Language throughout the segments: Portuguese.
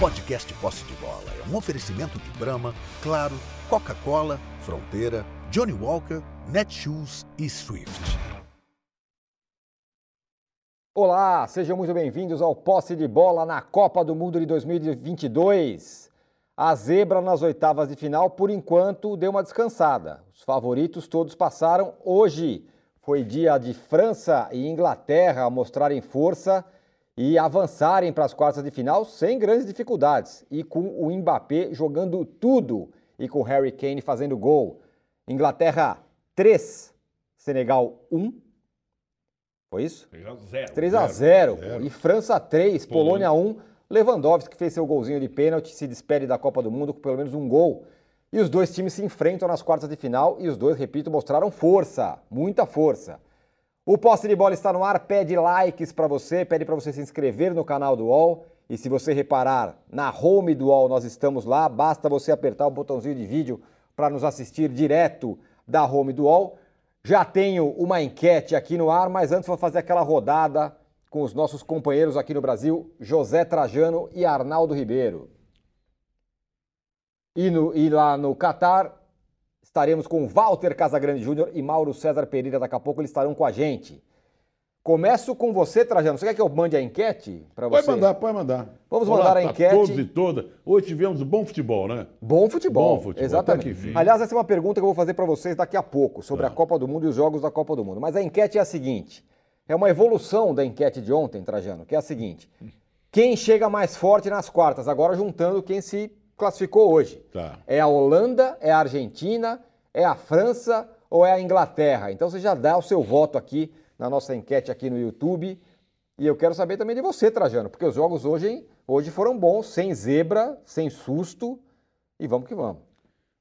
podcast Posse de Bola é um oferecimento de Brahma, Claro, Coca-Cola, Fronteira, Johnny Walker, Netshoes e Swift. Olá, sejam muito bem-vindos ao Posse de Bola na Copa do Mundo de 2022. A zebra nas oitavas de final, por enquanto, deu uma descansada. Os favoritos todos passaram. Hoje foi dia de França e Inglaterra mostrarem força e avançarem para as quartas de final sem grandes dificuldades e com o Mbappé jogando tudo e com Harry Kane fazendo gol. Inglaterra 3, Senegal 1. Foi isso? 3 a 0. 3 a 0. E França 3, Polônia 1. Lewandowski que fez seu golzinho de pênalti, se despede da Copa do Mundo com pelo menos um gol. E os dois times se enfrentam nas quartas de final e os dois, repito, mostraram força, muita força. O posse de bola está no ar, pede likes para você, pede para você se inscrever no canal do UOL. E se você reparar, na home do UOL nós estamos lá, basta você apertar o botãozinho de vídeo para nos assistir direto da home do UOL. Já tenho uma enquete aqui no ar, mas antes vou fazer aquela rodada com os nossos companheiros aqui no Brasil, José Trajano e Arnaldo Ribeiro. E, no, e lá no Catar, estaremos com Walter Casagrande Júnior e Mauro César Pereira. Daqui a pouco eles estarão com a gente. Começo com você, Trajano. Você quer que eu mande a enquete para você? Pode mandar, pode mandar. Vamos Olá, mandar a tá enquete. Todos e todas. Hoje tivemos bom futebol, né? Bom futebol. Bom futebol, Exatamente. enfim. Aliás, essa é uma pergunta que eu vou fazer para vocês daqui a pouco, sobre Tá. a Copa do Mundo e os jogos da Copa do Mundo. Mas a enquete é a seguinte: é uma evolução da enquete de ontem, Trajano, que é a seguinte: quem chega mais forte nas quartas? Agora juntando quem se classificou hoje. Tá. É a Holanda, é a Argentina, é a França ou é a Inglaterra? Então você já dá o seu voto aqui na nossa enquete aqui no YouTube. E eu quero saber também de você, Trajano, porque os jogos hoje, hein, hoje foram bons, sem zebra, sem susto. E vamos que vamos.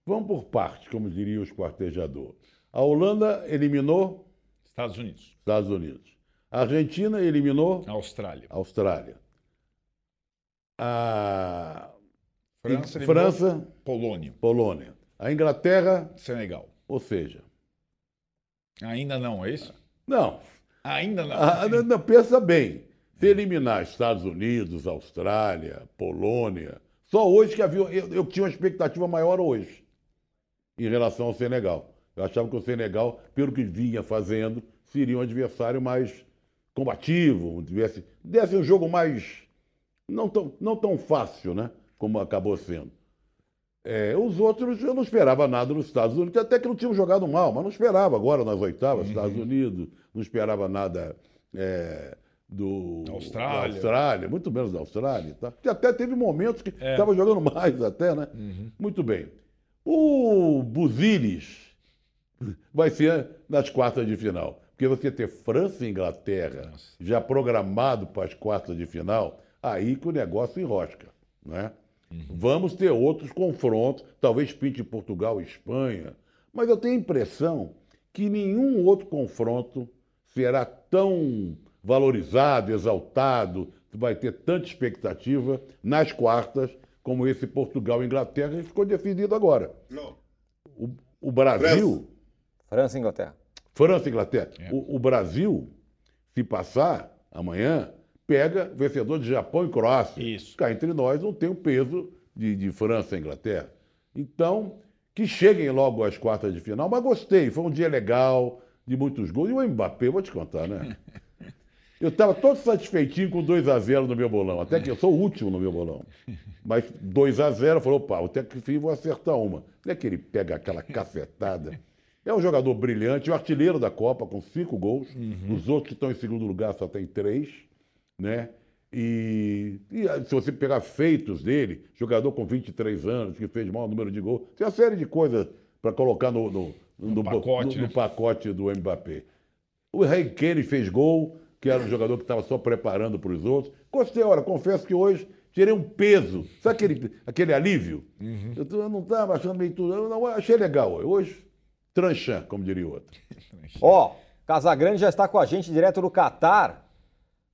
Vamos por parte, como diria o esquartejador. A Holanda eliminou Estados Unidos. Estados Unidos. A Argentina eliminou Austrália. Austrália. A França. e- França, Polônia. Polônia. A Inglaterra, Senegal. ou seja, Ainda não, é isso? não, Ainda não. Ah, não, não, pensa bem. Se eliminar Estados Unidos, Austrália, Polônia, só hoje que havia. Eu, eu tinha uma expectativa maior hoje em relação ao Senegal. Eu achava que o Senegal, pelo que vinha fazendo, seria um adversário mais combativo, tivesse, desse um jogo mais. Não tão, não tão fácil, né? Como acabou sendo. É, os outros eu não esperava nada nos Estados Unidos, até que não tinham jogado mal, mas não esperava agora nas oitavas, Estados Unidos, não esperava nada é, do Da Austrália. da Austrália, muito menos da Austrália, tá? Até teve momentos que É. estava jogando mais até, né? Muito bem. O Buzilis vai ser nas quartas de final. Porque você ter França e Inglaterra Nossa. já programado para as quartas de final, aí que o negócio enrosca, né? Vamos ter outros confrontos, talvez pinte Portugal e Espanha, mas eu tenho a impressão que nenhum outro confronto será tão valorizado, exaltado, vai ter tanta expectativa nas quartas como esse Portugal e Inglaterra que ficou decidido agora. Não. O, o Brasil, França e Inglaterra. França e Inglaterra, É. o, o Brasil, se passar amanhã, pega vencedor de Japão e Croácia. Isso. Cá entre nós não tem o peso de, de França e Inglaterra. Então, que cheguem logo às quartas de final, mas gostei, foi um dia legal, de muitos gols. E o Mbappé, vou te contar, né? Eu estava todo satisfeitinho com 2 a 0 no meu bolão, até que eu sou o último no meu bolão. Mas 2 a 0 falou, opa, até que enfim vou acertar uma. Não é que ele pega aquela cafetada. É um jogador brilhante, o artilheiro da Copa, com cinco gols. Os outros que estão em segundo lugar só tem três, né? E, e, ah, se você pegar feitos dele, jogador com 23 anos, que fez maior número de gols, tem uma série de coisas para colocar no, no, no- pacote, no- no né? pacote do Mbappé. O Harry Kane fez gol, que era um jogador que estava só preparando para os outros. Gostei, olha, confesso que hoje tirei um peso. Sabe aquele, aquele alívio? Eu, tô- eu não estava achando meio tudo. Eu não, achei legal hoje. Hoje, tranchã, como diria o outro. Ó, Casagrande já está com a gente direto do Catar.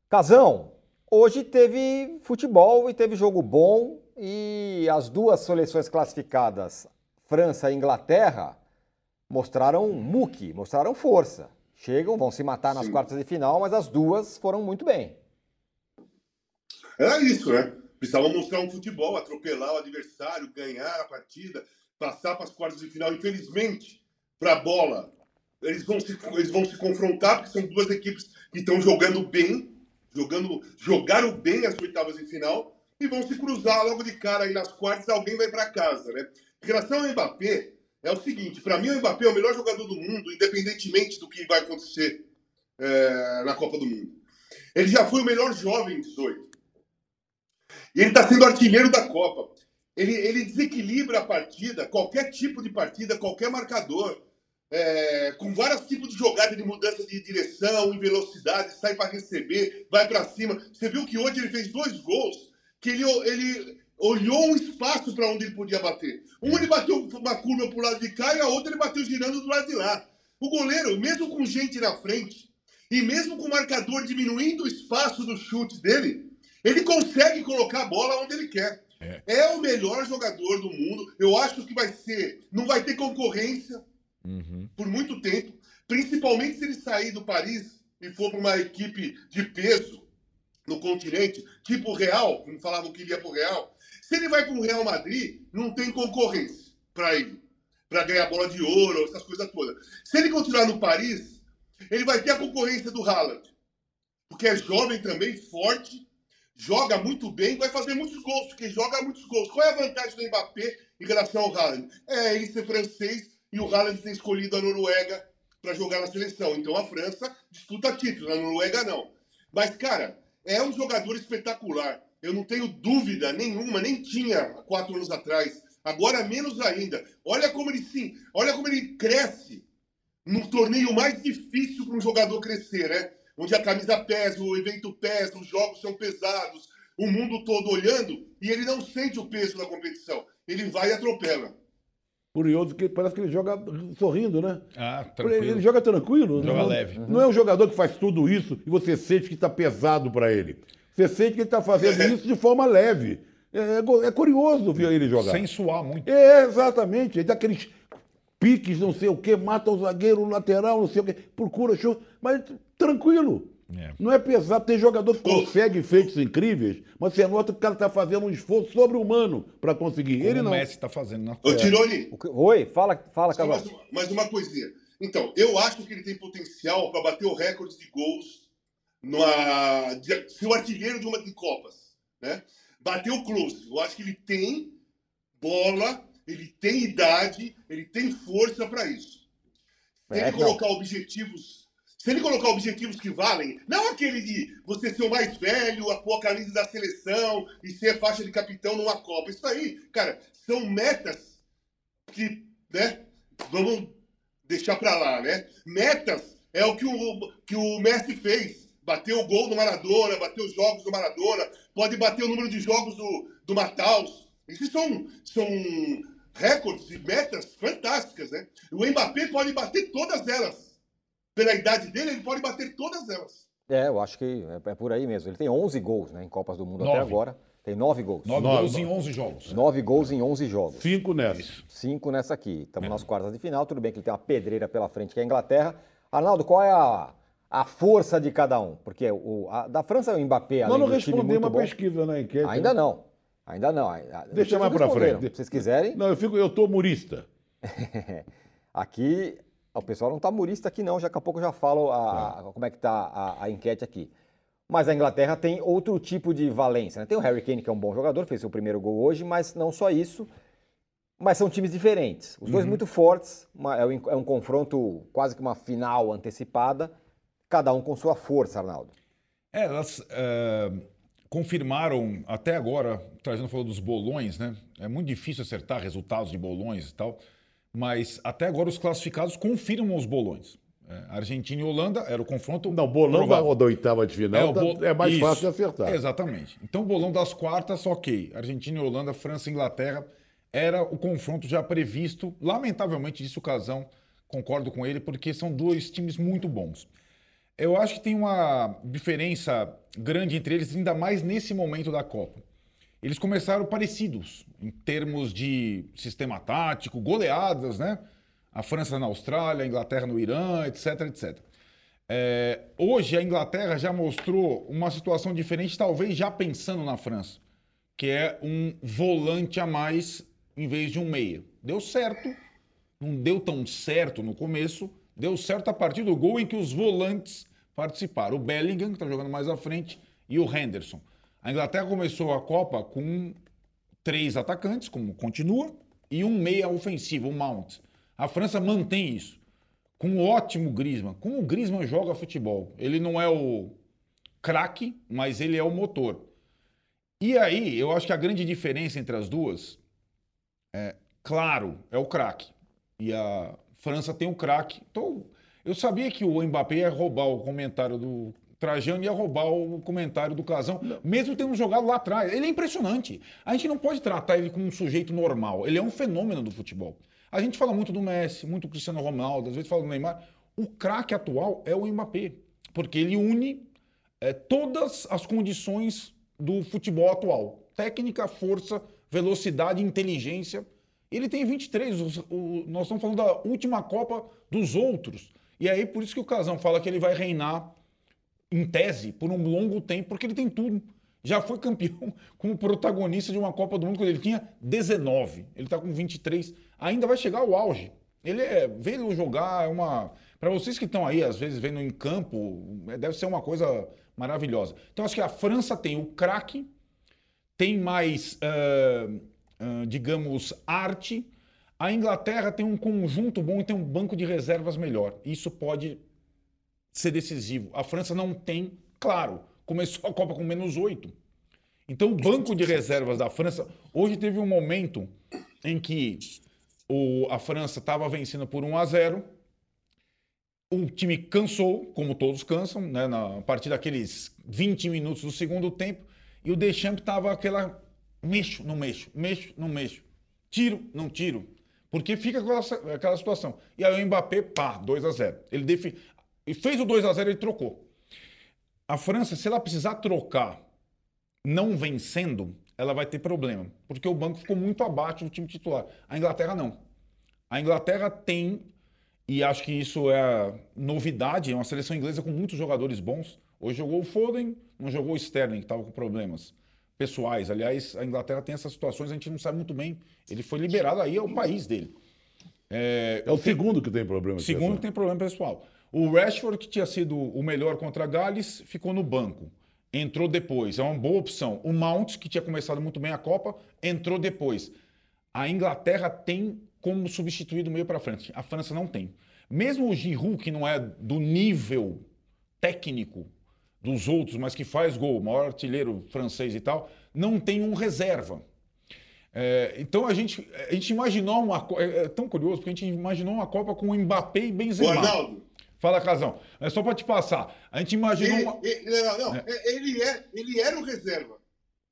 Casão, hoje teve futebol e teve jogo bom e as duas seleções classificadas, França e Inglaterra, mostraram muque, mostraram força. Chegam, vão se matar nas Sim. quartas de final, mas as duas foram muito bem. Era isso, né? Precisavam mostrar um futebol, atropelar o adversário, ganhar a partida, passar para as quartas de final. Infelizmente, para a bola, eles vão, se, eles vão se confrontar, porque são duas equipes que estão jogando bem, jogando, jogaram bem as oitavas de final, e vão se cruzar logo de cara aí nas quartas, alguém vai para casa, né? Em relação ao Mbappé, é o seguinte, para mim o Mbappé é o melhor jogador do mundo, independentemente do que vai acontecer é, na Copa do Mundo. Ele já foi o melhor jovem em 18. E ele está sendo artilheiro da Copa. Ele, ele desequilibra a partida, qualquer tipo de partida, qualquer marcador. É, com vários tipos de jogada de mudança de direção, em velocidade, sai para receber, vai para cima. Você viu que hoje ele fez dois gols que ele, ele olhou um espaço para onde ele podia bater. Um ele bateu uma curva para o lado de cá e a outra ele bateu girando do lado de lá. O goleiro, mesmo com gente na frente, e mesmo com o marcador diminuindo o espaço do chute dele, ele consegue colocar a bola onde ele quer. É. é o melhor jogador do mundo. Eu acho que vai ser. Não vai ter concorrência uhum. por muito tempo. Principalmente se ele sair do Paris e for para uma equipe de peso no continente, tipo o Real, como falavam que iria para o Real. Se ele vai para o Real Madrid, não tem concorrência para ele, para ganhar bola de ouro, essas coisas todas. Se ele continuar no Paris, ele vai ter a concorrência do Haaland, porque é jovem também, forte, joga muito bem, vai fazer muitos gols, porque joga muitos gols. Qual é a vantagem do Mbappé em relação ao Haaland? É ele ser francês e o Haaland ter escolhido a Noruega para jogar na seleção. Então a França disputa título, a Noruega não. Mas, cara, é um jogador espetacular. Eu não tenho dúvida nenhuma, nem tinha há quatro anos atrás. Agora menos ainda. Olha como ele sim, olha como ele cresce no torneio mais difícil para um jogador crescer, né? Onde a camisa pesa, o evento pesa, os jogos são pesados, o mundo todo olhando e ele não sente o peso da competição. Ele vai e atropela. Curioso que parece que ele joga sorrindo, né? Ah, tranquilo. Ele joga tranquilo. Joga não, leve. Não é um jogador que faz tudo isso e você sente que está pesado para ele. Você sente que ele está fazendo isso de forma leve. É, é, é, curioso ver ele jogar. Sem suar muito. É, exatamente. Ele dá aqueles piques, não sei o quê, mata o zagueiro, o lateral, não sei o quê, procura show, mas tranquilo. É. Não é pesado. Tem jogador que consegue feitos incríveis, mas você nota que o cara está fazendo um esforço sobre-humano para conseguir. Como Ele não. O Messi está fazendo na Ô, Tironi. Oi, fala, fala, Carlos. Mais, mais uma coisinha. Então, eu acho que ele tem potencial para bater o recorde de gols numa, de, ser o artilheiro de uma de Copas. Né? Bater o close. Eu acho que ele tem bola ele tem idade, ele tem força para isso. Se é, ele colocar não. objetivos, se ele colocar objetivos que valem, não aquele de você ser o mais velho, a pôr a camisa da seleção e ser faixa de capitão numa Copa. Isso aí, cara, são metas que, né, vamos deixar para lá, né? Metas é o que o, que o Messi fez. Bateu o gol do Maradona, bateu os jogos do Maradona, pode bater o número de jogos do, do Mataus. Isso são, são recordes e metas fantásticas, né? O Mbappé pode bater todas elas. Pela idade dele, ele pode bater todas elas. É, eu acho que é, é por aí mesmo. Ele tem 11 gols né, em Copas do Mundo nove. até agora. Tem 9 gols. 9 gols em 11 jogos. 9 gols em 11 jogos. 5 nessa. 5 nessa aqui. Estamos é. nas quartas de final. Tudo bem que ele tem uma pedreira pela frente, que é a Inglaterra. Arnaldo, qual é a, a força de cada um? Porque o, a, da França é o Mbappé, além Nós não respondemos uma bom. pesquisa na enquete. Ainda né? não. Ainda não. Deixa mais para frente. Se vocês quiserem. Não, eu fico, eu tô murista. aqui, o pessoal não está murista aqui não, já daqui a pouco eu já falo a, tá. a, como é que está a, a, enquete aqui. Mas a Inglaterra tem outro tipo de valência. Né? Tem o Harry Kane, que é um bom jogador, fez seu primeiro gol hoje, mas não só isso. Mas são times diferentes. Os dois uhum. muito fortes, uma, é, um, é um confronto quase que uma final antecipada, cada um com sua força, Arnaldo. É, elas. Uh confirmaram até agora, trazendo falou dos bolões, né? É muito difícil acertar resultados de bolões e tal, mas até agora os classificados confirmam os bolões. É, Argentina e Holanda era o confronto. Não, bolão da, da oitava de final é, bo... é mais Isso, fácil de acertar. Exatamente. Então, o bolão das quartas, ok. Argentina e Holanda, França e Inglaterra era o confronto já previsto. Lamentavelmente, disse o Casão, concordo com ele, porque são dois times muito bons. Eu acho que tem uma diferença grande entre eles, ainda mais nesse momento da Copa. Eles começaram parecidos em termos de sistema tático, goleadas, né? A França na Austrália, a Inglaterra no Irã, etc, etc. É, hoje a Inglaterra já mostrou uma situação diferente, talvez já pensando na França, que é um volante a mais em vez de um meia. Deu certo, não deu tão certo no começo, deu certo a partir do gol em que os volantes participaram. O Bellingham, que está jogando mais à frente, e o Henderson. A Inglaterra começou a Copa com três atacantes, como continua, e um meia ofensivo, o Mount. A França mantém isso. Com um ótimo Griezmann. Como o Griezmann joga futebol. Ele não é o craque, mas ele é o motor. E aí, eu acho que a grande diferença entre as duas é, claro, é o craque. E a França tem o craque. Então, eu sabia que o Mbappé ia roubar o comentário do Trajano ia roubar o comentário do Casão, mesmo tendo jogado lá atrás. Ele é impressionante. A gente não pode tratar ele como um sujeito normal. Ele é um fenômeno do futebol. A gente fala muito do Messi, muito do Cristiano Ronaldo, às vezes fala do Neymar. O craque atual é o Mbappé, porque ele une é, todas as condições do futebol atual: técnica, força, velocidade, inteligência. Ele tem 23, o, o, nós estamos falando da última Copa dos outros. E aí, por isso que o Casão fala que ele vai reinar, em tese, por um longo tempo, porque ele tem tudo. Já foi campeão como protagonista de uma Copa do Mundo quando ele tinha 19. Ele está com 23. Ainda vai chegar ao auge. Ele é. Ele jogar é uma. Para vocês que estão aí, às vezes, vendo em campo, é, deve ser uma coisa maravilhosa. Então, acho que a França tem o craque, tem mais, uh, uh, digamos, arte. A Inglaterra tem um conjunto bom e tem um banco de reservas melhor. Isso pode ser decisivo. A França não tem, claro, começou a Copa com menos oito. Então, o banco de reservas da França. Hoje teve um momento em que o, a França estava vencendo por 1 a 0 o time cansou, como todos cansam, né, na, a partir daqueles 20 minutos do segundo tempo, e o Deschamps estava aquela mexo, não mexo, mexo, não mexo, tiro, não tiro, porque fica aquela, aquela situação. E aí o Mbappé, pá, 2 a 0 Ele defi... e fez o 2 a 0 ele trocou. A França, se ela precisar trocar não vencendo, ela vai ter problema, porque o banco ficou muito abaixo do time titular. A Inglaterra não. A Inglaterra tem, e acho que isso é novidade, é uma seleção inglesa com muitos jogadores bons. Hoje jogou o Foden, não jogou o Sterling, que estava com problemas pessoais. Aliás, a Inglaterra tem essas situações, a gente não sabe muito bem. Ele foi liberado aí, é o país dele. É, é o segundo que tem problema Segundo pessoal. que tem problema pessoal. O Rashford, que tinha sido o melhor contra Gales, ficou no banco. Entrou depois. É uma boa opção. O Mount, que tinha começado muito bem a Copa, entrou depois. A Inglaterra tem como substituir do meio para frente. A França não tem. Mesmo o Giroud, que não é do nível técnico dos outros, mas que faz gol, maior artilheiro francês e tal, não tem um reserva. É, então a gente, a gente imaginou uma é, é tão curioso porque a gente imaginou uma Copa com Mbappé e Benzema. Fala, Casão. É só para te passar. A gente imaginou ele, uma... ele, não, não, é. ele, é, ele era o reserva.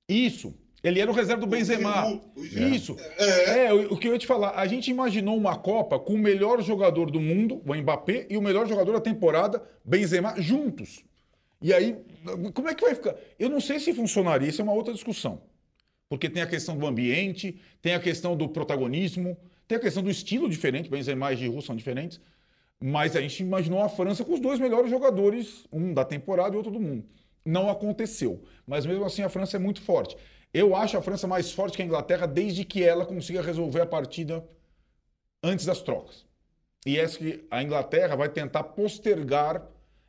Isso. Ele era o reserva do Benzema. O Giroud, Isso. É. é. o que eu ia te falar. A gente imaginou uma Copa com o melhor jogador do mundo, o Mbappé, e o melhor jogador da temporada, Benzema, juntos. E aí, como é que vai ficar? Eu não sei se funcionaria, isso é uma outra discussão. Porque tem a questão do ambiente, tem a questão do protagonismo, tem a questão do estilo diferente, Benzema e Giroud são diferentes. Mas a gente imaginou a França com os dois melhores jogadores, um da temporada e outro do mundo. Não aconteceu. Mas mesmo assim a França é muito forte. Eu acho a França mais forte que a Inglaterra desde que ela consiga resolver a partida antes das trocas. E é que a Inglaterra vai tentar postergar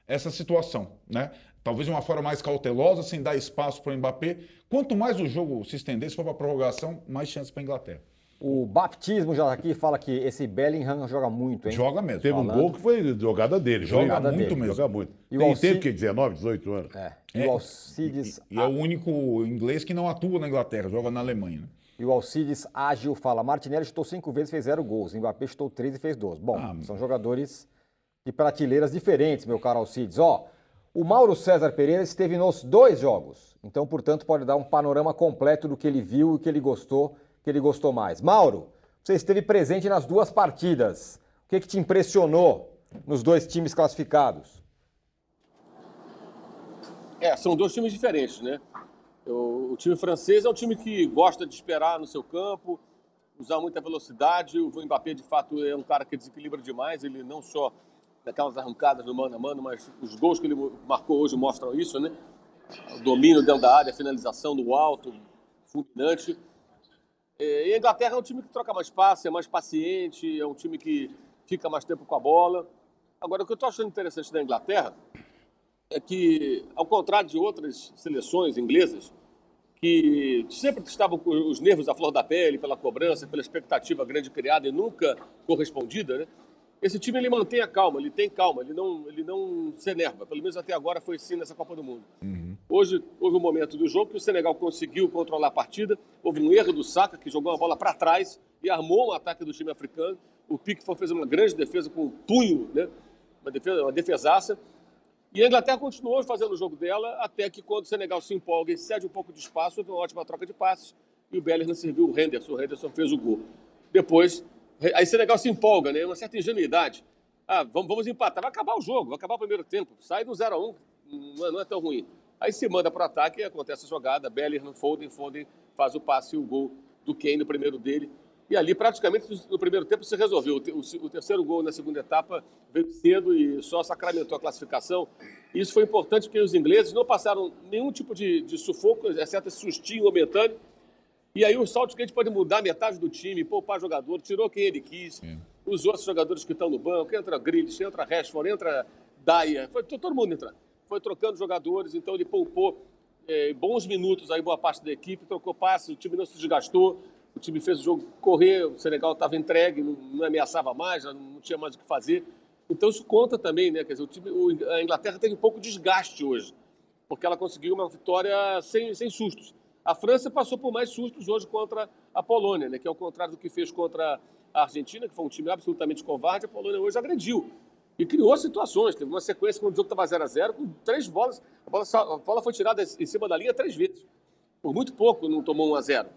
essa situação, né? Talvez de uma forma mais cautelosa, sem dar espaço para o Mbappé. Quanto mais o jogo se estender, se for para prorrogação, mais chances para a Inglaterra. O Baptismo já aqui fala que esse Bellingham joga muito, hein? Joga mesmo. Teve Falando. um gol que foi jogada dele. Joga muito dele. mesmo. Joga muito. E Tem Alcid... tempo que 19, 18 anos. É. E é. o Alcides... E, e, é o único inglês que não atua na Inglaterra, joga na Alemanha. Né? E o Alcides Ágil fala, Martinelli chutou cinco vezes fez zero gols. Mbappé chutou três e fez dois. Bom, ah, são jogadores de prateleiras diferentes, meu caro Alcides. Ó, o Mauro César Pereira esteve nos dois jogos, então, portanto, pode dar um panorama completo do que ele viu e o que ele gostou, que ele gostou mais. Mauro, você esteve presente nas duas partidas. O que, que te impressionou nos dois times classificados? É, são dois times diferentes, né? O, time francês é um time que gosta de esperar no seu campo, usar muita velocidade. O Mbappé, de fato, é um cara que desequilibra demais. Ele não só daquelas arrancadas no mano a mano, mas os gols que ele marcou hoje mostram isso, né? O domínio dentro da área, a finalização do alto, fulminante. É, e a Inglaterra é um time que troca mais passe, é mais paciente, é um time que fica mais tempo com a bola. Agora, o que eu estou achando interessante da Inglaterra é que, ao contrário de outras seleções inglesas, que sempre estavam com os nervos à flor da pele pela cobrança, pela expectativa grande criada e nunca correspondida, né? Esse time ele mantém a calma, ele tem calma, ele não, ele não se enerva. Pelo menos até agora foi assim nessa Copa do Mundo. Uhum. Hoje houve um momento do jogo que o Senegal conseguiu controlar a partida. Houve um erro do Saka, que jogou a bola para trás e armou um ataque do time africano. O Pickford fez uma grande defesa com um punho, né? uma, defesa, uma defesaça. E a Inglaterra continuou fazendo o jogo dela, até que quando o Senegal se empolga e cede um pouco de espaço, houve uma ótima troca de passes e o Bellingham serviu o Henderson. O Henderson fez o gol. Depois, Aí Senegal se empolga, né? Uma certa ingenuidade. Ah, vamos, vamos empatar. Vai acabar o jogo, vai acabar o primeiro tempo. Sai do 0x1, um, não, é, não é tão ruim. Aí se manda para o ataque e acontece a jogada. Bellingham, Foden, Foden faz o passe e o gol do Kane no primeiro dele. E ali, praticamente, no primeiro tempo se resolveu. O, terceiro gol na segunda etapa veio cedo e só sacramentou a classificação. Isso foi importante porque os ingleses não passaram nenhum tipo de, de sufoco, exceto esse sustinho momentâneo e aí o Saltgate pode mudar metade do time, poupar jogador, tirou quem ele quis. Sim. Os outros jogadores que estão no banco, entra Grealish, entra Rashford, entra Dyer, foi todo mundo entrando. Foi trocando jogadores, então ele poupou é, bons minutos aí, boa parte da equipe, trocou passe, o time não se desgastou, o time fez o jogo correr, o Senegal estava entregue, não, não, ameaçava mais, não tinha mais o que fazer. Então isso conta também, né? Quer dizer, o time, a Inglaterra teve um pouco de desgaste hoje, porque ela conseguiu uma vitória sem, sem sustos. A França passou por mais sustos hoje contra a Polônia, né, que é o contrário do que fez contra a Argentina, que foi um time absolutamente covarde. A Polônia hoje agrediu e criou situações. Teve uma sequência quando o jogo estava 0 a 0 com três bolas. A bola, a bola, foi tirada em cima da linha três vezes. Por muito pouco não tomou 1 a 0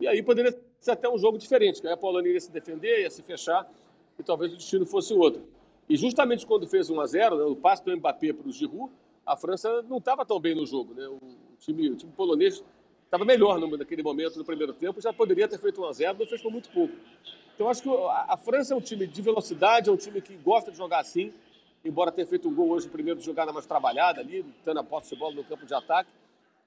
E aí poderia ser até um jogo diferente, que a Polônia iria se defender, ia se fechar e talvez o destino fosse outro. E justamente quando fez 1 a 0 né, o passe do Mbappé para o Giroud, a França não estava tão bem no jogo. Né? O, time, o time polonês estava melhor no, naquele momento, no primeiro tempo, já poderia ter feito 1 a 0 mas fez por muito pouco. Então, acho que a, a, França é um time de velocidade, é um time que gosta de jogar assim, embora tenha feito um gol hoje, primeiro de jogada mais trabalhada ali, tendo a posse de bola no campo de ataque.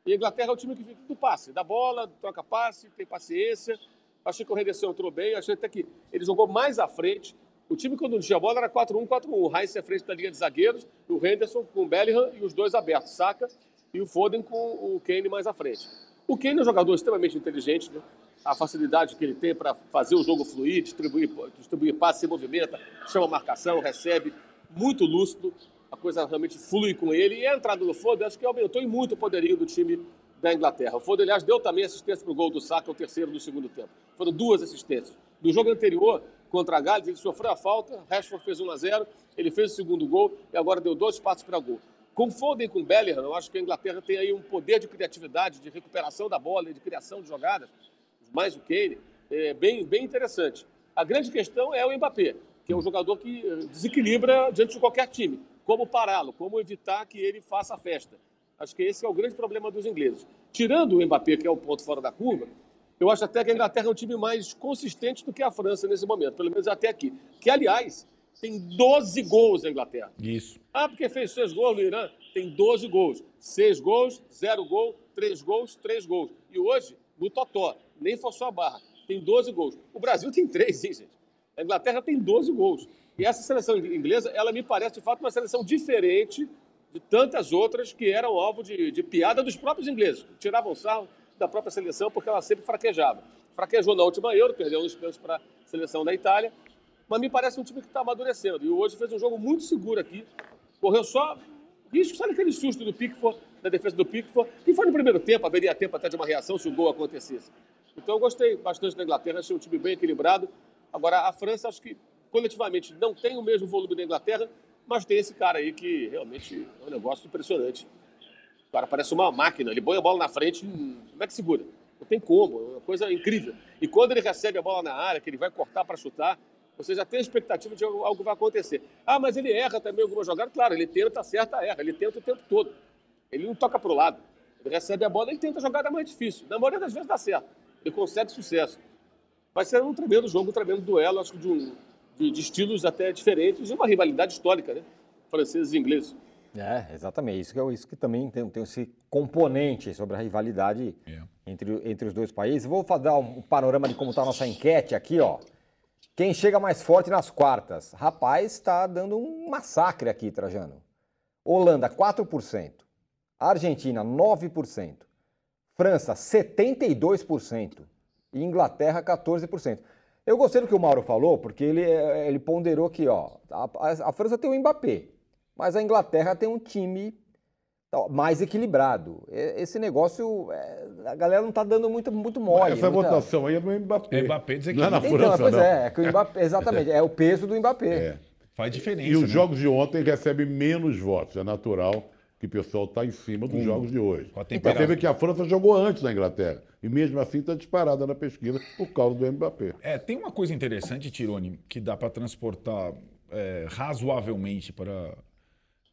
E a Inglaterra é o time que fica do passe, da bola, troca passe, tem paciência. Achei que o Henderson entrou bem, achei até que ele jogou mais à frente. O time, quando tinha bola, era 4-1, 4-1. O Rice à frente da linha de zagueiros, o Henderson com o Bellingham e os dois abertos, Saka e o Foden com o Kane mais à frente. O Kane é um jogador extremamente inteligente, né? a facilidade que ele tem para fazer o jogo fluir, distribuir, distribuir passe, se movimenta, chama marcação, recebe, muito lúcido, a coisa realmente flui com ele. E a entrada do Foden acho que aumentou em muito o poderio do time da Inglaterra. O Foden, aliás, deu também assistência para o gol do Saka, o terceiro do segundo tempo. Foram duas assistências. Do jogo anterior, contra a Gales, ele sofreu a falta, Rashford fez 1 a 0 ele fez o segundo gol e agora deu dois passos para gol. Com Foden com Bellingham, eu acho que a Inglaterra tem aí um poder de criatividade, de recuperação da bola, de criação de jogadas, mais o Kane, é bem, bem interessante. A grande questão é o Mbappé, que é um jogador que eh, desequilibra diante de qualquer time. Como pará-lo, como evitar que ele faça a festa. Acho que esse é o grande problema dos ingleses. Tirando o Mbappé, que é o ponto fora da curva, eu acho até que a Inglaterra é um time mais consistente do que a França nesse momento, pelo menos até aqui. Que, aliás, tem 12 gols na Inglaterra. Isso. Ah, porque fez 6 gols no Irã? Tem 12 gols. 6 gols, 0 gol, 3 gols, 3 gols. E hoje, no Totó, nem forçou a barra, tem 12 gols. O Brasil tem 3, hein, gente? A Inglaterra tem 12 gols. E essa seleção inglesa, ela me parece, de fato, uma seleção diferente de tantas outras que eram alvo de, de piada dos próprios ingleses. Tiravam sarro da própria seleção porque ela sempre fraquejava. Fraquejou na última Euro, perdeu uns pênaltis para a seleção da Itália, mas me parece um time que está amadurecendo. E hoje fez um jogo muito seguro aqui. Correu só risco, sabe aquele susto do Pickford, da defesa do Pickford, que foi no primeiro tempo, haveria tempo até de uma reação se o gol acontecesse. Então eu gostei bastante da Inglaterra, achei um time bem equilibrado. Agora, a França, acho que coletivamente não tem o mesmo volume da Inglaterra, mas tem esse cara aí que realmente é um negócio impressionante. O cara parece uma máquina, ele põe a bola na frente, como é que segura? Não tem como, é uma coisa incrível. E quando ele recebe a bola na área, que ele vai cortar para chutar, você já tem a expectativa de que algo vai acontecer. Ah, mas ele erra também alguma jogada? Claro, ele tenta, acerta, erra. Ele tenta o tempo todo. Ele não toca para o lado. Ele recebe a bola e tenta a jogada mais difícil. Na maioria das vezes dá certo. Ele consegue sucesso. Vai ser um tremendo jogo, um tremendo duelo, acho que de, um, de, de estilos até diferentes e uma rivalidade histórica, né? Franceses e ingleses. É, exatamente. Isso que, é, isso que também tem, tem esse componente sobre a rivalidade É. entre, entre os dois países. Vou dar um panorama de como está a nossa enquete aqui, ó. Quem chega mais forte nas quartas? Rapaz, está dando um massacre aqui, Trajano. Holanda, 4%. Argentina, 9%. França, 72%. E Inglaterra, 14%. Eu gostei do que o Mauro falou, porque ele, eh, ele ponderou que ó, a, a- França tem o Mbappé, mas a Inglaterra tem um time mais equilibrado. Esse negócio, eh, a galera não está dando muito, muito mole. Essa muita- votação aí é no Mbappé. É Mbappé Não é que na não. Então, França, pois não. é, é que o Mbappé, exatamente, é o peso do Mbappé. É. Faz diferença. E os né? jogos de ontem recebem menos votos. É natural que o pessoal está em cima dos jogos de hoje. Com a Mas vê que a França jogou antes na Inglaterra. E mesmo assim está disparada na pesquisa por causa do Mbappé. É, tem uma coisa interessante, Tirone, que dá para transportar é, razoavelmente para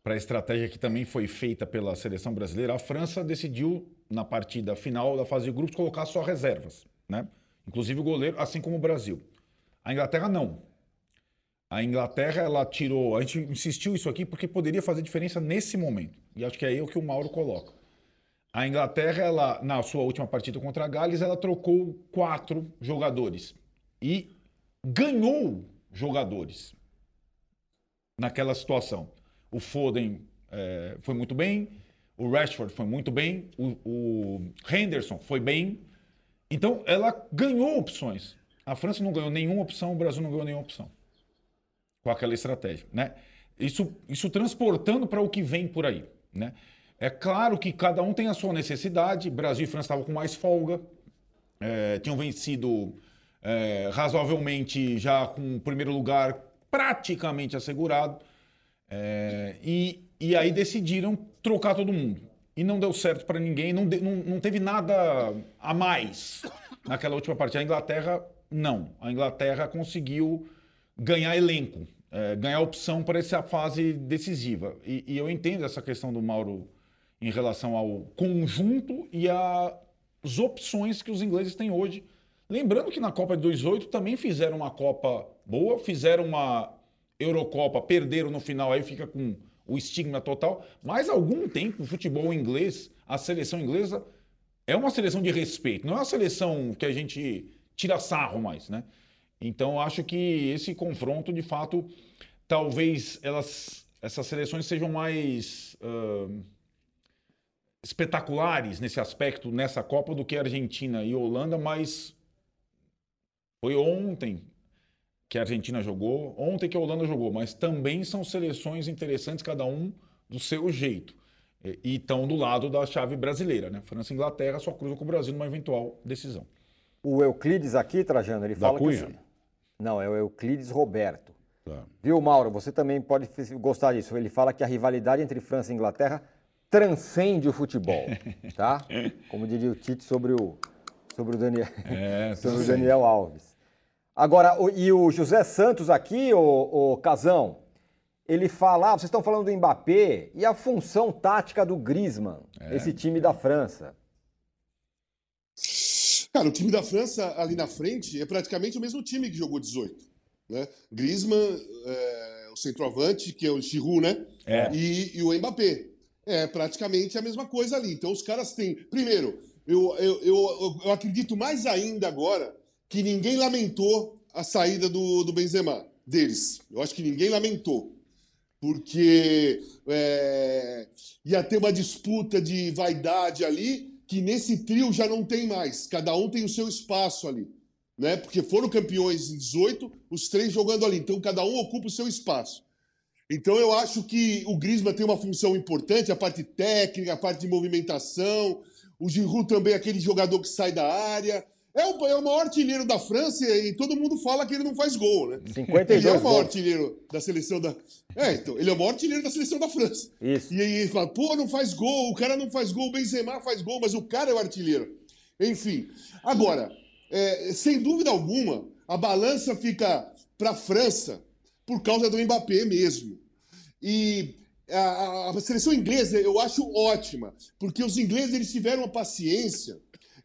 para a estratégia que também foi feita pela seleção brasileira. A França decidiu, na partida final da fase de grupos, colocar só reservas, né? Inclusive o goleiro, assim como o Brasil. A Inglaterra não. A Inglaterra, ela tirou. A gente insistiu isso aqui porque poderia fazer diferença nesse momento. E acho que é aí o que o Mauro coloca. A Inglaterra, ela, na sua última partida contra a Gales, ela trocou quatro jogadores e ganhou jogadores naquela situação. O Foden eh, foi muito bem, o Rashford foi muito bem, o, o Henderson foi bem. Então, ela ganhou opções. A França não ganhou nenhuma opção, o Brasil não ganhou nenhuma opção com aquela estratégia, né? Isso, isso transportando para o que vem por aí, né? É claro que cada um tem a sua necessidade. Brasil e França estavam com mais folga, eh, tinham vencido eh, razoavelmente já com o primeiro lugar praticamente assegurado. Eh, e, e aí decidiram trocar todo mundo. E não deu certo para ninguém, não, de- não, não teve nada a mais naquela última partida. A Inglaterra, não. A Inglaterra conseguiu ganhar elenco, eh, ganhar opção para essa fase decisiva. E, e eu entendo essa questão do Mauro em relação ao conjunto e às opções que os ingleses têm hoje. Lembrando que na Copa de 2008 também fizeram uma Copa boa, fizeram uma Eurocopa, perderam no final, aí fica com o estigma total. Mas há algum tempo o futebol inglês, a seleção inglesa, é uma seleção de respeito, não é uma seleção que a gente tira sarro mais, né? Então acho que esse confronto, de fato, talvez elas, essas seleções sejam mais ahn, espetaculares nesse aspecto, nessa Copa, do que a Argentina e a Holanda, mas foi ontem que a Argentina jogou, ontem que a Holanda jogou, mas também são seleções interessantes, cada um do seu jeito. E estão do lado da chave brasileira, né? França e Inglaterra só cruzam com o Brasil numa eventual decisão. O Euclides aqui, Trajano, ele Da fala Cunha? que... Não, é o Euclides Roberto. Tá. Viu, Mauro? Você também pode gostar disso. Ele fala que a rivalidade entre França e Inglaterra transcende o futebol, tá? Como diria o Tite sobre o, sobre o, Daniel, É, sobre o Daniel Alves. Agora, o- e o José Santos aqui, o, Casão, ele fala, ah, vocês estão falando do Mbappé e a função tática do Griezmann, esse time da França. Cara, o time da França ali na frente é praticamente o mesmo time que jogou 18. Né? Griezmann, é, o centroavante, que é o Giroud, né? É. E, e o Mbappé. É praticamente a mesma coisa ali. Então os caras têm. Primeiro, eu, eu, eu, eu acredito mais ainda agora que ninguém lamentou a saída do, do Benzema, deles. Eu acho que ninguém lamentou. Porque é, ia ter uma disputa de vaidade ali, que nesse trio já não tem mais. Cada um tem o seu espaço ali. Né? Porque foram campeões em 18, os três jogando ali. Então cada um ocupa o seu espaço. Então eu acho que o Griezmann tem uma função importante, a parte técnica, a parte de movimentação. O Giroud também é aquele jogador que sai da área. É o, é o maior artilheiro da França e todo mundo fala que ele não faz gol, né? 52 Ele é o maior gols. artilheiro da seleção da. É, então, ele é o maior artilheiro da seleção da França. Isso. E aí ele fala, pô, não faz gol, o cara não faz gol, o Benzema faz gol, mas o cara é o artilheiro. Enfim. Agora, é, sem dúvida alguma, a balança fica para a França por causa do Mbappé mesmo. E a, a- a seleção inglesa eu acho ótima, porque os ingleses eles tiveram a paciência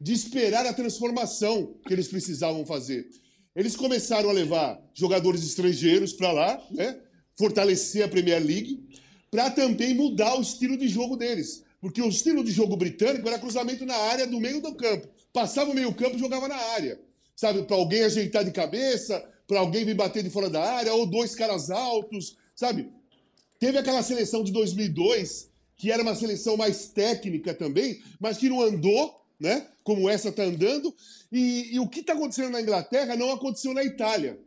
de esperar a transformação que eles precisavam fazer. Eles começaram a levar jogadores estrangeiros para lá, né? fortalecer a Premier League, para também mudar o estilo de jogo deles. Porque o estilo de jogo britânico era cruzamento na área do meio do campo. Passava o meio campo e jogava na área. Sabe, para alguém ajeitar de cabeça, para alguém vir bater de fora da área, ou dois caras altos, sabe? Teve aquela seleção de 2002, que era uma seleção mais técnica também, mas que não andou, né? Como essa está andando. E, e o que está acontecendo na Inglaterra não aconteceu na Itália.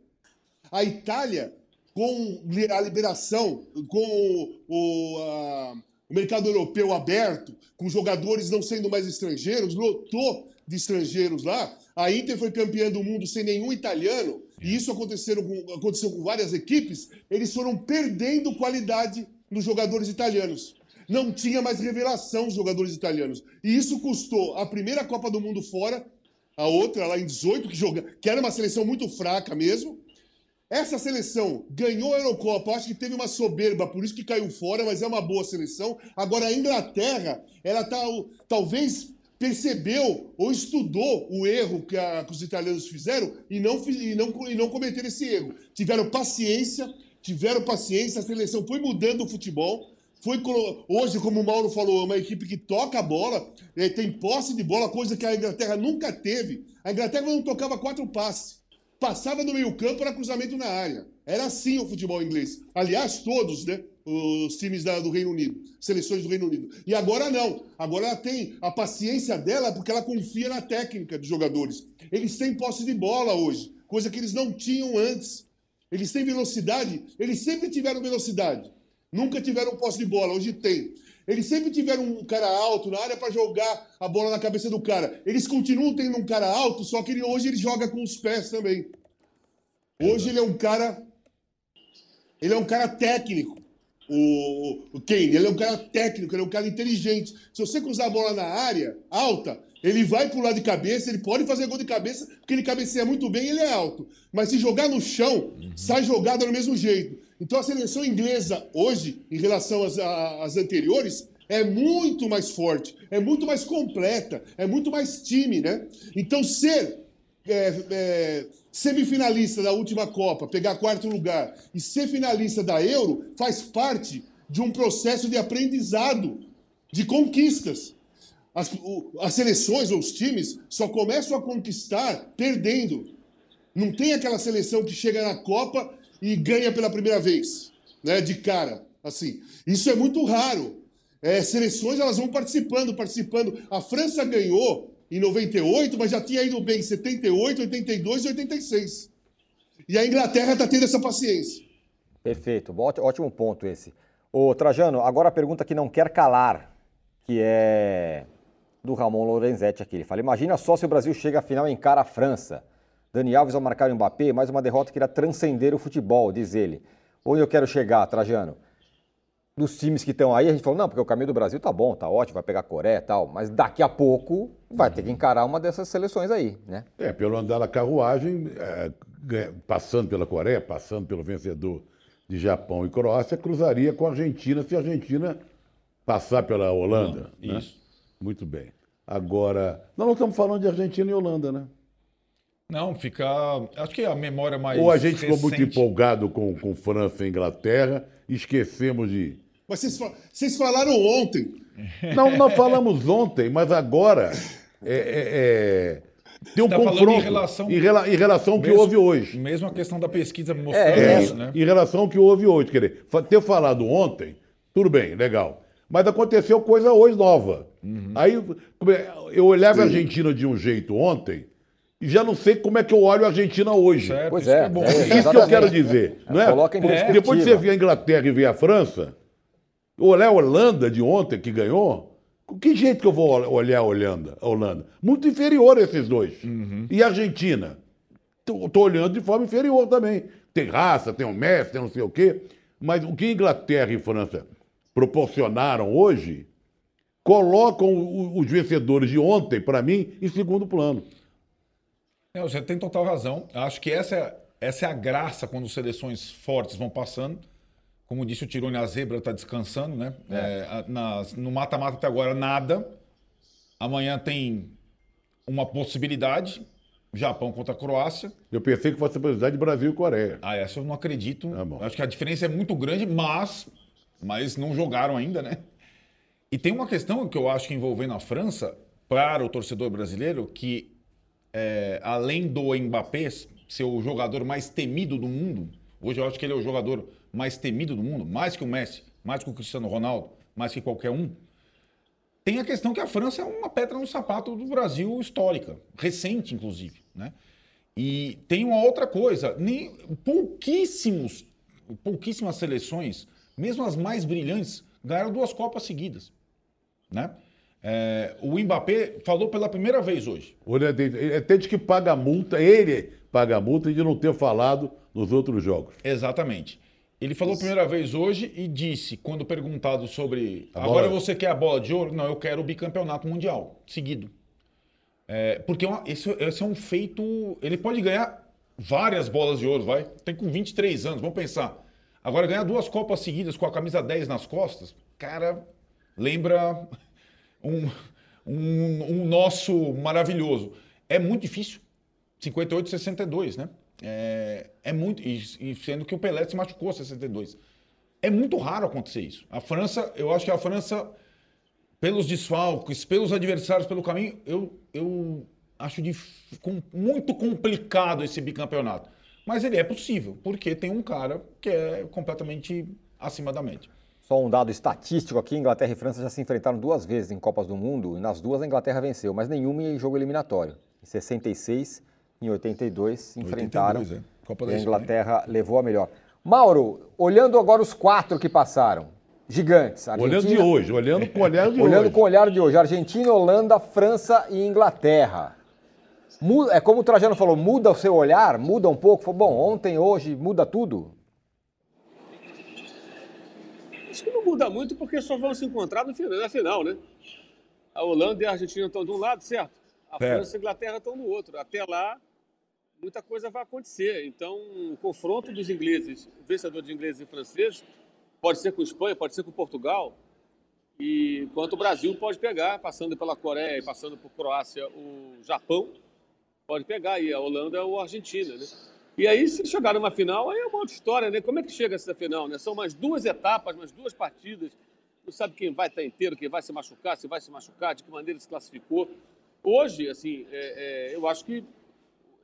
A Itália, com a liberação, com o, a, o mercado europeu aberto, com jogadores não sendo mais estrangeiros, lotou de estrangeiros lá. A Inter foi campeã do mundo sem nenhum italiano, e isso aconteceu com, aconteceu com várias equipes. Eles foram perdendo qualidade nos jogadores italianos. Não tinha mais revelação os jogadores italianos. E isso custou a primeira Copa do Mundo fora, a outra lá em 18, que, joga, que era uma seleção muito fraca mesmo. Essa seleção ganhou a Eurocopa, acho que teve uma soberba, por isso que caiu fora, mas é uma boa seleção. Agora a Inglaterra, ela tá, talvez percebeu ou estudou o erro que, a, que os italianos fizeram e não, e, não, e não cometeram esse erro. Tiveram paciência, tiveram paciência, a seleção foi mudando o futebol. Foi hoje, como o Mauro falou, é uma equipe que toca a bola, é, tem posse de bola, coisa que a Inglaterra nunca teve. A Inglaterra não tocava quatro passes. Passava no meio-campo, era cruzamento na área. Era assim o futebol inglês. Aliás, todos, né? Os times da, do Reino Unido, seleções do Reino Unido. E agora não. Agora ela tem a paciência dela porque ela confia na técnica dos jogadores. Eles têm posse de bola hoje, coisa que eles não tinham antes. Eles têm velocidade, eles sempre tiveram velocidade. Nunca tiveram posse de bola, hoje tem. Eles sempre tiveram um cara alto na área para jogar a bola na cabeça do cara. Eles continuam tendo um cara alto, só que ele, hoje ele joga com os pés também. Hoje ele é um cara. Ele é um cara técnico. O, o Kane, ele é um cara técnico, ele é um cara inteligente. Se você cruzar a bola na área alta, ele vai pular de cabeça, ele pode fazer gol de cabeça, porque ele cabeceia muito bem e ele é alto. Mas se jogar no chão, uhum. sai jogada do mesmo jeito. Então a seleção inglesa hoje, em relação às, às anteriores, é muito mais forte, é muito mais completa, é muito mais time, né? Então ser é, é, semifinalista da última Copa, pegar quarto lugar e ser finalista da Euro faz parte de um processo de aprendizado, de conquistas. As, o, as seleções ou os times só começam a conquistar perdendo. Não tem aquela seleção que chega na Copa e ganha pela primeira vez, né, de cara, assim. Isso é muito raro. É, seleções elas vão participando, participando. A França ganhou em 98, mas já tinha ido bem em 78, 82 e 86. E a Inglaterra está tendo essa paciência. Perfeito, ótimo ponto esse. Ô Trajano, agora a pergunta que não quer calar, que é do Ramon Lorenzetti aqui. Ele fala: Imagina só se o Brasil chega à final e encara a França. Dani Alves ao marcar o Mbappé, mais uma derrota que irá transcender o futebol, diz ele. Onde eu quero chegar, Trajano? Dos times que estão aí, a gente falou, não, porque o caminho do Brasil tá bom, tá ótimo, vai pegar a Coreia e tal, mas daqui a pouco vai ter que encarar uma dessas seleções aí, né? É, pelo andar da carruagem, é, passando pela Coreia, passando pelo vencedor de Japão e Croácia, cruzaria com a Argentina se a Argentina passar pela Holanda. Não, né? Isso. Muito bem. Agora, nós não estamos falando de Argentina e Holanda, né? Não, fica. Acho que a memória mais. Ou a gente recente... ficou muito empolgado com, com França e Inglaterra, esquecemos de. Mas vocês, vocês falaram ontem. Não, nós falamos ontem, mas agora é, é, é, tem um tá confronto em relação, em, rela, em relação ao que mesmo, houve hoje. Mesmo a questão da pesquisa mostrando é, isso, né? Em relação ao que houve hoje. Quer dizer, ter falado ontem, tudo bem, legal. Mas aconteceu coisa hoje nova. Uhum. Aí é, eu olhava Sim. a Argentina de um jeito ontem já não sei como é que eu olho a Argentina hoje. Certo, pois é, é, bom. é isso que eu quero dizer. Não é? Coloca em é. Depois de você ver a Inglaterra e ver a França, olhar a Holanda de ontem que ganhou, que jeito que eu vou olhar a Holanda? A Holanda? Muito inferior a esses dois. Uhum. E a Argentina? Estou olhando de forma inferior também. Tem raça, tem o Messi, tem não sei o quê. Mas o que Inglaterra e França proporcionaram hoje colocam os vencedores de ontem, para mim, em segundo plano. Você tem total razão. Acho que essa é, essa é a graça quando seleções fortes vão passando. Como disse o Tirone, a zebra está descansando, né? É. É, no mata-mata até agora, nada. Amanhã tem uma possibilidade. Japão contra a Croácia. Eu pensei que fosse a possibilidade de Brasil e Coreia. Ah, essa eu não acredito. Tá Acho que a diferença é muito grande, mas mas não jogaram ainda, né? E tem uma questão que eu acho que envolvendo a França, para o torcedor brasileiro, que é, além do Mbappé ser o jogador mais temido do mundo, hoje eu acho que ele é o jogador mais temido do mundo, mais que o Messi, mais que o Cristiano Ronaldo, mais que qualquer um. Tem a questão que a França é uma pedra no sapato do Brasil histórica, recente, inclusive. Né? E tem uma outra coisa: nem, pouquíssimos, pouquíssimas seleções, mesmo as mais brilhantes, ganharam duas Copas seguidas. Né? É, o Mbappé falou pela primeira vez hoje. Até de que paga multa, ele paga multa de não ter falado nos outros jogos. Exatamente. Ele falou a primeira vez hoje e disse, quando perguntado sobre. A agora bola... você quer a bola de ouro? Não, eu quero o bicampeonato mundial, seguido. É, porque é esse, esse, é um feito. Ele pode ganhar várias bolas de ouro, vai. Tem com 23 anos, vamos pensar. Agora, ganhar duas Copas seguidas com a camisa 10 nas costas, cara, lembra um, um, um nosso maravilhoso. É muito difícil. 58, 62, né? É, é muito. E, e, sendo que o Pelé se machucou em 62. É muito raro acontecer isso. A França, eu acho que a França, pelos desfalques, pelos adversários, pelo caminho, eu, eu acho de, com, muito complicado esse bicampeonato. Mas ele é possível, porque tem um cara que é completamente acima da média. Só um dado estatístico aqui: Inglaterra e França já se enfrentaram duas vezes em Copas do Mundo, e nas duas a Inglaterra venceu, mas nenhuma em jogo eliminatório. Em 66 em 82 se enfrentaram 82, é. Copa da e a Inglaterra Espanha. levou a melhor. Mauro, olhando agora os quatro que passaram, gigantes. Argentina, olhando de hoje, olhando com o olhar de olhando hoje. Olhando com o olhar de hoje. Argentina, Holanda, França e Inglaterra. Muda, é como o Trajano falou, muda o seu olhar, muda um pouco. Bom, ontem, hoje, muda tudo? Acho que não muda muito porque só vão se encontrar no final, na final, né? A Holanda e a Argentina estão de um lado, certo? A França e a Inglaterra estão no outro. Até lá, muita coisa vai acontecer. Então, o confronto dos ingleses, vencedor de ingleses e franceses, pode ser com a Espanha, pode ser com Portugal, e enquanto o Brasil pode pegar, passando pela Coreia e passando por Croácia, o Japão, pode pegar aí a Holanda ou a Argentina, né? E aí, se chegar numa final, aí é uma outra história, né? Como é que chega essa final, né? São mais duas etapas, mais duas partidas. Não sabe quem vai estar inteiro, quem vai se machucar, se vai se machucar, de que maneira se classificou. Hoje, assim, é, é, eu acho que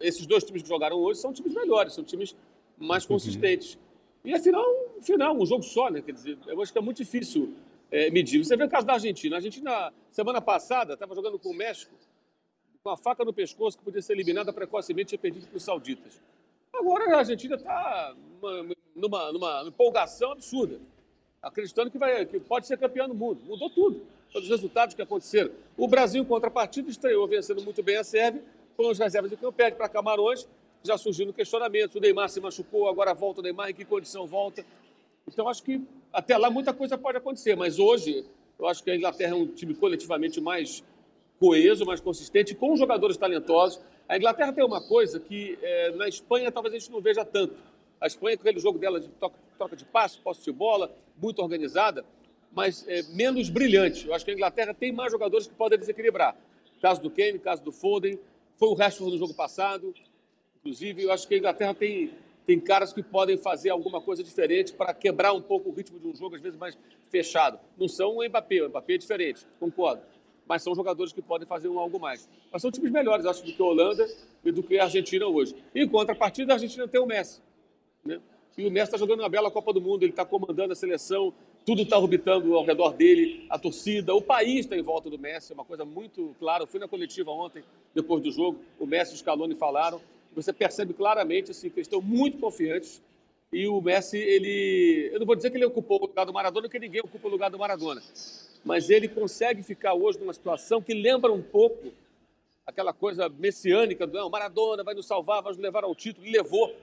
esses dois times que jogaram hoje são times melhores, são times mais consistentes. E afinal, final, um jogo só, né? Quer dizer, eu acho que é muito difícil é, medir. Você vê o caso da Argentina. A Argentina, semana passada, estava jogando com o México, com a faca no pescoço, que podia ser eliminada precocemente e perdido para os sauditas. Agora a Argentina está numa, numa, empolgação absurda, acreditando que, vai, que pode ser campeão do mundo. Mudou tudo, todos os resultados que aconteceram. O Brasil, em contrapartida, estreou vencendo muito bem a Sérvia, com as reservas de campo, para Camarões, já surgindo questionamentos. O Neymar se machucou, agora volta o Neymar, em que condição volta? Então, acho que até lá muita coisa pode acontecer, mas hoje eu acho que a Inglaterra é um time coletivamente mais coeso, mais consistente, com jogadores talentosos. A Inglaterra tem uma coisa que é, na Espanha talvez a gente não veja tanto. A Espanha, com aquele jogo dela de troca de passo, posse de bola, muito organizada, mas é, menos brilhante. Eu acho que a Inglaterra tem mais jogadores que podem desequilibrar. Caso do Kane, caso do Foden, foi o Rashford no jogo passado. Inclusive, eu acho que a Inglaterra tem, tem caras que podem fazer alguma coisa diferente para quebrar um pouco o ritmo de um jogo, às vezes mais fechado. Não são o Mbappé, o Mbappé é diferente, concordo. Mas são jogadores que podem fazer um algo mais. Mas são times melhores, acho, do que a Holanda e do que a Argentina hoje. Em contrapartida, a Argentina tem o Messi. Né? E o Messi está jogando uma bela Copa do Mundo, ele está comandando a seleção, tudo está orbitando ao redor dele, a torcida, o país está em volta do Messi, é uma coisa muito clara. Eu fui na coletiva ontem, depois do jogo, o Messi e o Scaloni falaram, você percebe claramente assim, que eles estão muito confiantes e o Messi, ele, eu não vou dizer que ele ocupou o lugar do Maradona, porque ninguém ocupa o lugar do Maradona, mas ele consegue ficar hoje numa situação que lembra um pouco aquela coisa messiânica do Maradona vai nos salvar, vai nos levar ao título, e levou.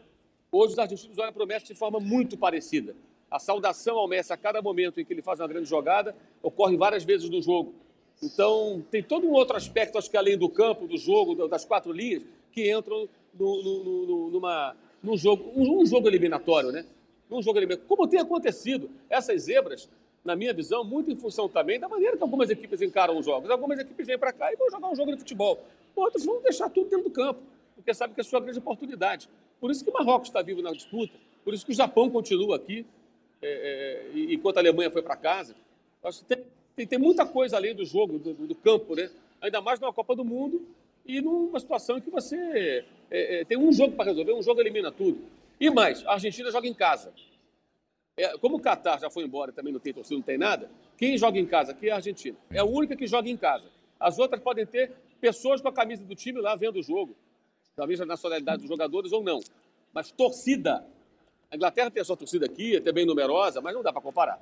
Hoje os argentinos olham para o Messi de forma muito parecida. A saudação ao Messi a cada momento em que ele faz uma grande jogada ocorre várias vezes no jogo. Então, tem todo um outro aspecto, acho que além do campo, do jogo, das quatro linhas, que entram no, no, no, numa, num jogo, um, um, jogo eliminatório, né? Um jogo eliminatório. Como tem acontecido, essas zebras, na minha visão, muito em função também da maneira que algumas equipes encaram os jogos. Algumas equipes vêm para cá e vão jogar um jogo de futebol. Outras vão deixar tudo dentro do campo, porque sabem que é a sua grande oportunidade. Por isso que o Marrocos está vivo na disputa, por isso que o Japão continua aqui, é, é, enquanto a Alemanha foi para casa. Acho que tem, tem, tem, muita coisa além do jogo, do, do, campo, né? Ainda mais numa Copa do Mundo e numa situação em que você é, é tem um jogo para resolver, um jogo elimina tudo. E mais, a Argentina joga em casa. É, como o Catar já foi embora também não tem torcida, não tem nada, quem joga em casa aqui é a Argentina. É a única que joga em casa. As outras podem ter pessoas com a camisa do time lá vendo o jogo, talvez a nacionalidade dos jogadores ou não. Mas torcida. A Inglaterra tem a sua torcida aqui, até bem numerosa, mas não dá para comparar.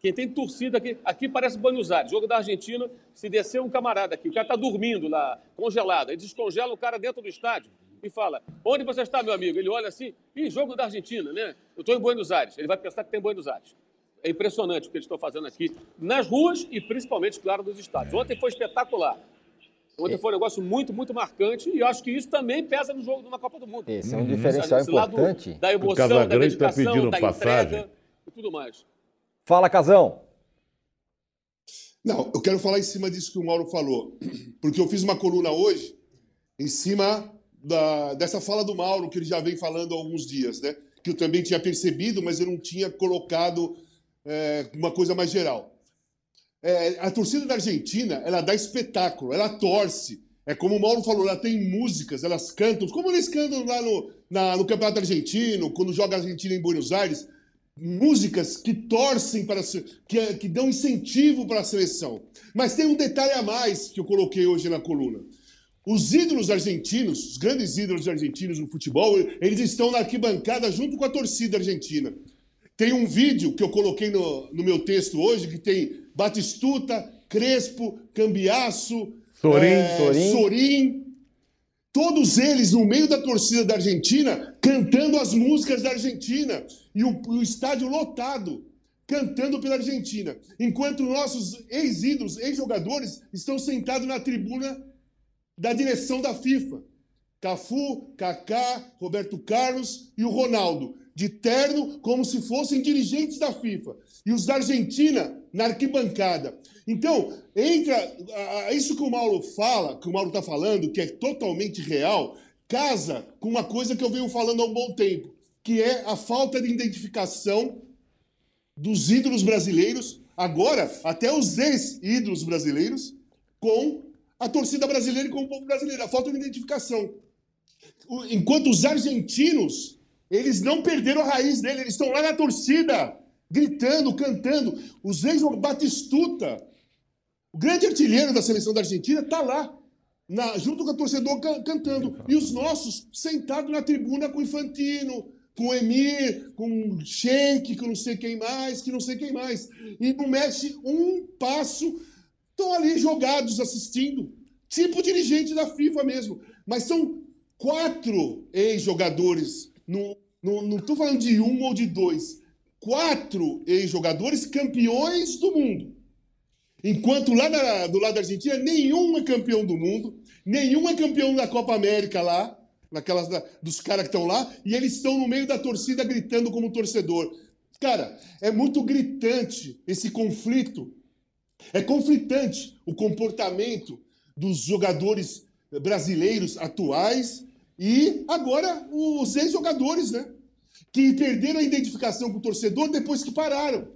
Quem tem torcida aqui, aqui parece Buenos Aires, jogo da Argentina, se descer um camarada aqui, o cara está dormindo lá, congelado, aí descongela o cara dentro do estádio e fala: Onde você está, meu amigo? Ele olha assim, e jogo da Argentina, né? Eu estou em Buenos Aires. Ele vai pensar que tem Buenos Aires. É impressionante o que eles estão fazendo aqui nas ruas e principalmente, claro, nos estádios. Ontem foi espetacular. Ontem foi um negócio muito, muito marcante e acho que isso também pesa no jogo de uma Copa do Mundo. Esse é um diferencial importante. Da emoção, da tá dedicação, tá da passagem. entrega e tudo mais. Fala, Casão. Não, eu quero falar em cima disso que o Mauro falou, porque eu fiz uma coluna hoje em cima da, dessa fala do Mauro, que ele já vem falando há alguns dias, né? Que eu também tinha percebido, mas eu não tinha colocado é, uma coisa mais geral. É, a torcida da Argentina, ela dá espetáculo, ela torce. É como o Mauro falou, ela tem músicas, elas cantam, como eles cantam lá no, na, no Campeonato Argentino, quando joga a Argentina em Buenos Aires, músicas que torcem para que, que dão incentivo para a seleção. Mas tem um detalhe a mais que eu coloquei hoje na coluna. Os ídolos argentinos, os grandes ídolos argentinos no futebol, eles estão na arquibancada junto com a torcida argentina. Tem um vídeo que eu coloquei no, no meu texto hoje, que tem Batistuta, Crespo, Cambiaço, Sorin, é, Sorin. Sorin. Todos eles no meio da torcida da Argentina, cantando as músicas da Argentina. E o, o estádio lotado, cantando pela Argentina. Enquanto nossos ex-ídolos, ex-jogadores, estão sentados na tribuna da direção da FIFA. Cafu, Kaká, Roberto Carlos e o Ronaldo, de terno como se fossem dirigentes da FIFA. E os da Argentina na arquibancada. Então, entra isso que o Mauro fala, que o Mauro está falando, que é totalmente real, casa com uma coisa que eu venho falando há um bom tempo, que é a falta de identificação dos ídolos brasileiros, agora até os ex-ídolos brasileiros, com a torcida brasileira e com o povo brasileiro. A falta de identificação. Enquanto os argentinos, eles não perderam a raiz dele, eles estão lá na torcida, gritando, cantando. Os ex Batistuta, o grande artilheiro da seleção da Argentina, está lá, na, junto com o torcedor can, cantando. E os nossos sentados na tribuna com o Infantino, com o Emir, com o Sheik, com não sei quem mais, que não sei quem mais. E não mexe um passo Estão ali jogados assistindo, tipo dirigente da FIFA mesmo. Mas são quatro ex-jogadores, não estou falando de um ou de dois, quatro ex-jogadores campeões do mundo. Enquanto lá na, do lado da Argentina, nenhum é campeão do mundo, nenhum é campeão da Copa América lá, naquelas da, dos caras que estão lá, e eles estão no meio da torcida gritando como torcedor. Cara, é muito gritante esse conflito é conflitante o comportamento dos jogadores brasileiros atuais e agora os ex-jogadores, né? Que perderam a identificação com o torcedor depois que pararam.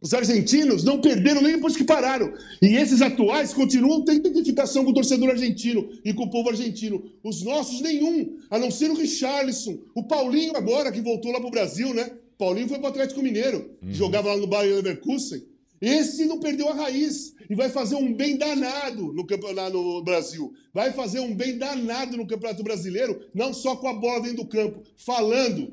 Os argentinos não perderam nem depois que pararam. E esses atuais continuam tendo identificação com o torcedor argentino e com o povo argentino. Os nossos, nenhum, a não ser o Richarlison. O Paulinho, agora, que voltou lá para o Brasil, né? Paulinho foi para o Atlético Mineiro, uhum. jogava lá no Bayern Leverkusen. Esse não perdeu a raiz e vai fazer um bem danado no campeonato no Brasil. Vai fazer um bem danado no Campeonato Brasileiro, não só com a bola dentro do campo, falando,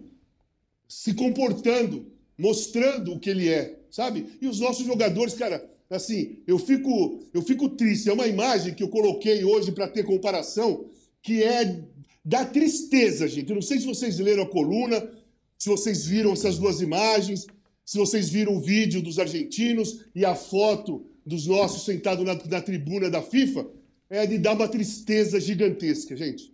se comportando, mostrando o que ele é, sabe? E os nossos jogadores, cara, assim, eu fico, eu fico triste. É uma imagem que eu coloquei hoje para ter comparação, que é da tristeza, gente. Eu não sei se vocês leram a coluna, se vocês viram essas duas imagens. Se vocês viram o vídeo dos argentinos e a foto dos nossos sentados na, na tribuna da FIFA, é de dar uma tristeza gigantesca, gente.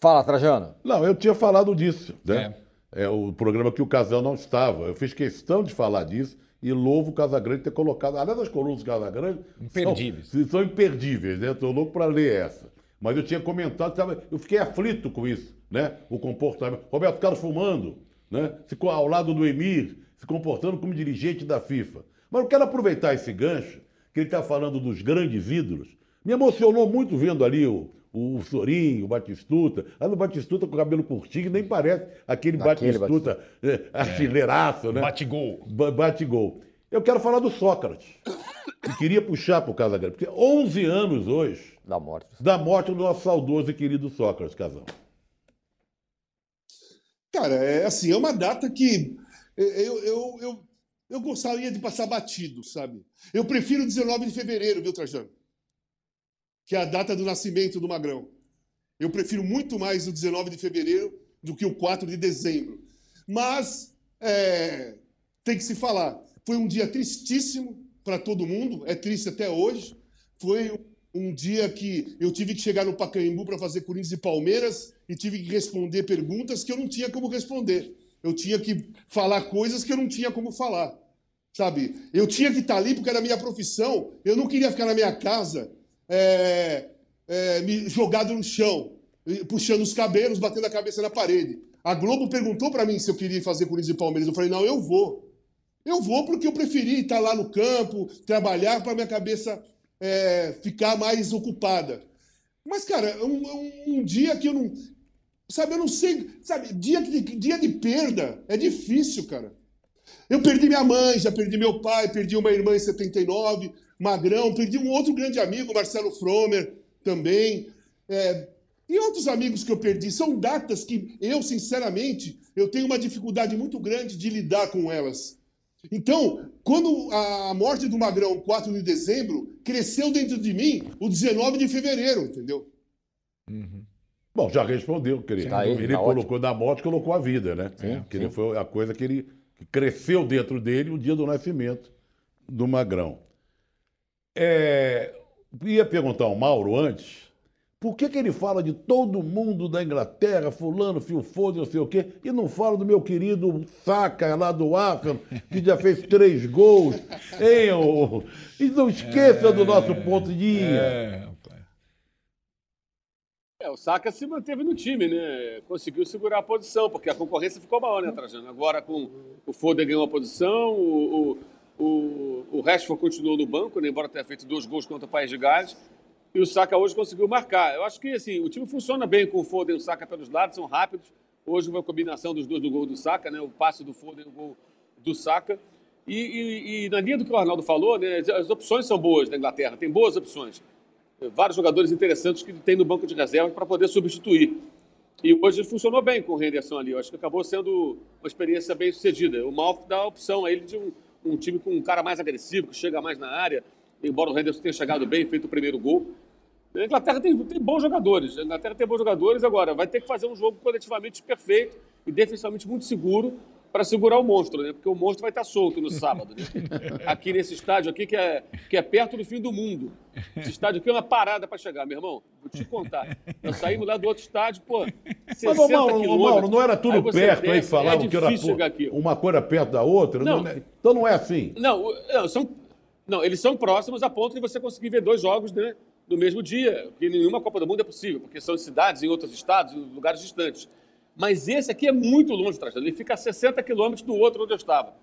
Fala, Trajano. Não, eu tinha falado disso, né? É. é o programa que o Casal não estava. Eu fiz questão de falar disso e louvo o Casagrande ter colocado. Aliás, as colunas do Casagrande. Imperdíveis. São, são imperdíveis, né? Estou louco para ler essa. Mas eu tinha comentado, eu fiquei aflito com isso, né? O comportamento. Roberto Carlos fumando, né? Se, co- ao lado do Emir, se comportando como dirigente da FIFA. Mas eu quero aproveitar esse gancho, que ele está falando dos grandes ídolos. Me emocionou muito vendo ali o, o Sorinho, o Batistuta. Ah, no Batistuta com o cabelo curtinho, nem parece aquele Aquele Batistuta é, artilheiraço, né? Bate-gol. Ba- Bate gol. Eu quero falar do Sócrates. E queria puxar para o Casagrande, porque 11 anos hoje Da morte. da morte do nosso saudoso e querido Sócrates, Casal. Cara, é assim, é uma data que eu, eu, eu, eu gostaria de passar batido, sabe? Eu prefiro 19 de fevereiro, viu, Trajano? Que é a data do nascimento do Magrão. Eu prefiro muito mais o 19 de fevereiro do que o 4 de dezembro. Mas é, tem que se falar. Foi um dia tristíssimo para todo mundo, é triste até hoje. Foi um dia que eu tive que chegar no Pacaembu para fazer Corinthians e Palmeiras e tive que responder perguntas que eu não tinha como responder. Eu tinha que falar coisas que eu não tinha como falar. Sabe? Eu tinha que estar ali porque era a minha profissão. Eu não queria ficar na minha casa é, é, me jogado no chão, puxando os cabelos, batendo a cabeça na parede. A Globo perguntou para mim se eu queria fazer Corinthians e Palmeiras. Eu falei, não, eu vou. Eu vou porque eu preferi estar lá no campo, trabalhar para minha cabeça é, ficar mais ocupada. Mas, cara, um- um dia que eu não. Sabe, eu não sei. Sabe, dia de, dia de perda é difícil, cara. Eu perdi minha mãe, já perdi meu pai, perdi uma irmã em 79, Magrão, perdi um outro grande amigo, Marcelo Fromer, também. É, e outros amigos que eu perdi. São datas que eu, sinceramente, eu tenho uma dificuldade muito grande de lidar com elas. Então, quando a morte do Magrão, 4 de dezembro, cresceu dentro de mim o 19 de fevereiro, entendeu? Bom, já respondeu, querido. Tá aí, ele tá colocou da morte, colocou a vida, né? Sim, que sim. ele foi a coisa que ele que cresceu dentro dele o dia do nascimento do Magrão. É, ia perguntar ao Mauro antes, por que, que ele fala de todo mundo da Inglaterra, fulano, fio foda, não sei o quê, e não fala do meu querido Saka lá do Arsenal, que já fez três gols, hein? ô? E não esqueça do nosso ponto de. É. É, o Saka se manteve no time, né? Conseguiu segurar a posição, porque a concorrência ficou maior, né, Trajano? Agora com o Foden ganhou a posição, o, o, o, o Rashford continuou no banco, né? embora tenha feito dois gols contra o País de Gales, e o Saka hoje conseguiu marcar. Eu acho que assim, o time funciona bem com o Foden e o Saka pelos lados, são rápidos. Hoje foi a combinação dos dois do gol do Saka, né? O passe do Foden e o gol do Saka. E, e- e na linha do que o Arnaldo falou, né? As opções são boas na Inglaterra, tem boas opções vários jogadores interessantes que tem no banco de reserva para poder substituir. E hoje funcionou bem com o Henderson ali. Eu acho que acabou sendo uma experiência bem sucedida. O Malf dá a opção a ele de um, um time com um cara mais agressivo, que chega mais na área, embora o Henderson tenha chegado bem, feito o primeiro gol. A Inglaterra tem, tem bons jogadores. A Inglaterra tem bons jogadores agora. Vai ter que fazer um jogo coletivamente perfeito e defensivamente muito seguro para segurar o monstro, né? Porque o monstro vai estar solto no sábado. Né? Aqui nesse estádio aqui que é, que é perto do fim do mundo. Esse estádio aqui é uma parada para chegar, meu irmão. Vou te contar. Nós saímos lá do outro estádio, pô, 60 Mas, ô, Mauro, ô. Mauro, não era tudo Aí perto, aí desce, falavam é que era difícil pô, chegar aqui. uma coisa perto da outra. Não. é- então não é assim. Não, não, são, não, eles são próximos a ponto de você conseguir ver dois jogos né, no mesmo dia, que em nenhuma Copa do Mundo é possível, porque são cidades, em outros estados, em lugares distantes. Mas esse aqui é muito longe, Trajano. ele fica a 60 quilômetros do outro onde eu estava.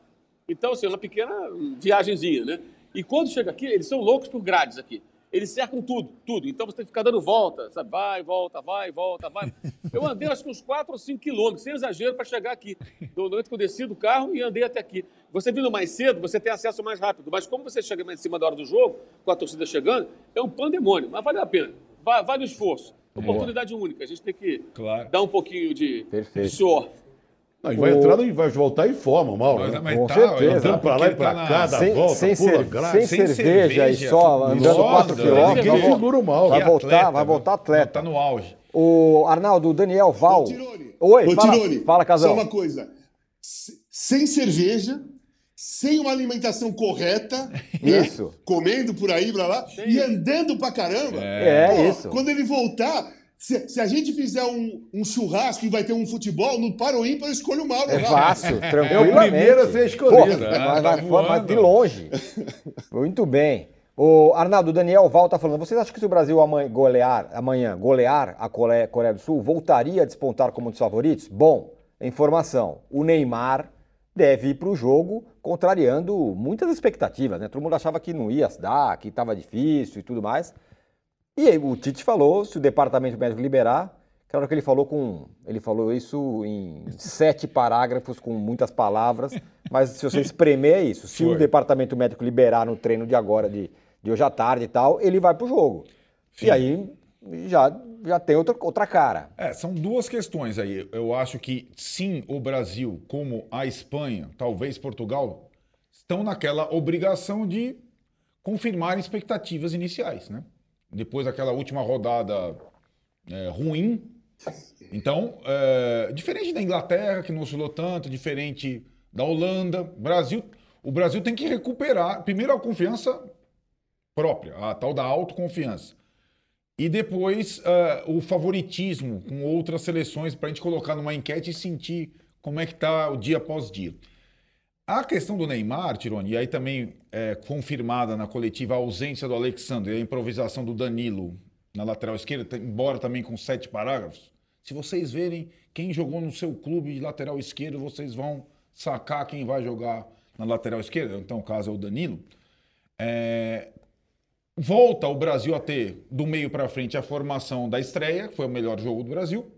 Então, assim, é uma pequena viagenzinha, né? E quando chega aqui, eles são loucos por grades aqui. Eles cercam tudo, tudo. Então você tem que ficar dando volta, sabe? Vai, volta, vai, volta, vai. Eu andei acho que uns 4 ou 5 quilômetros, sem exagero, para chegar aqui. Do momento que eu desci do carro e andei até aqui. Você vindo mais cedo, você tem acesso mais rápido. Mas como você chega mais em cima da hora do jogo, com a torcida chegando, é um pandemônio. Mas vale a pena. Va- Vale o esforço. Oportunidade única. A gente tem que Claro. dar um pouquinho de, Perfeito. de suor. Não, e vai O- entrar e vai voltar em forma, Mauro. Mas, né? mas Com tá, certeza. então, Andando pra lá e pra tá cá, dá Sem, volta, sem, pula grade. sem Sem cerveja, e só andando sólido, 4 né? quilômetros. Ninguém segura o Mauro. Vai voltar, atleta, vai viu? voltar atleta. Tá no auge. O Arnaldo, o Daniel Val. Ô, Tirone. Oi, Ô, fala, Tirone, fala, Casão. Só uma coisa. Se- Sem cerveja, sem uma alimentação correta, né? Isso. comendo por aí, pra lá, e andando pra caramba. É, Pô, isso. Quando ele voltar, se, se a gente fizer um, um churrasco e vai ter um futebol, no Ímpar eu escolho o Mauro. É fácil, É o primeiro a ser escolhido. Porra, né? vai, Tá vai de longe. Muito bem. O Arnaldo, o Daniel Val tá falando. Vocês acham que se o Brasil amanhã golear, amanhã golear a Coreia, Coreia do Sul, voltaria a despontar como um dos favoritos? Bom, informação. O Neymar deve ir para o jogo contrariando muitas expectativas, né? Todo mundo achava que não ia dar, que estava difícil e tudo mais. E aí o Tite falou, se o departamento médico liberar, claro que ele falou com, ele falou isso em sete parágrafos com muitas palavras, mas se você espremer é isso. Se Foi. o departamento médico liberar no treino de agora, de, de hoje à tarde e tal, ele vai para o jogo. Sim. E aí já, já tem outra, outra cara. É, são duas questões aí. Eu acho que sim, o Brasil, como a Espanha, talvez Portugal, estão naquela obrigação de confirmar expectativas iniciais, né? Depois daquela última rodada é, ruim. Então, é, diferente da Inglaterra, que não oscilou tanto, diferente da Holanda, Brasil, o Brasil tem que recuperar, primeiro, a confiança própria, a tal da autoconfiança. E depois ah, o favoritismo com outras seleções para a gente colocar numa enquete e sentir como é que está o dia após dia. A questão do Neymar, Tironi, e aí também é confirmada na coletiva a ausência do Alexandre e a improvisação do Danilo na lateral esquerda, embora também com sete parágrafos. Se vocês verem quem jogou no seu clube de lateral esquerdo, vocês vão sacar quem vai jogar na lateral esquerda. Então, o caso é o Danilo. É, volta o Brasil a ter, do meio para frente, a formação da estreia, que foi o melhor jogo do Brasil.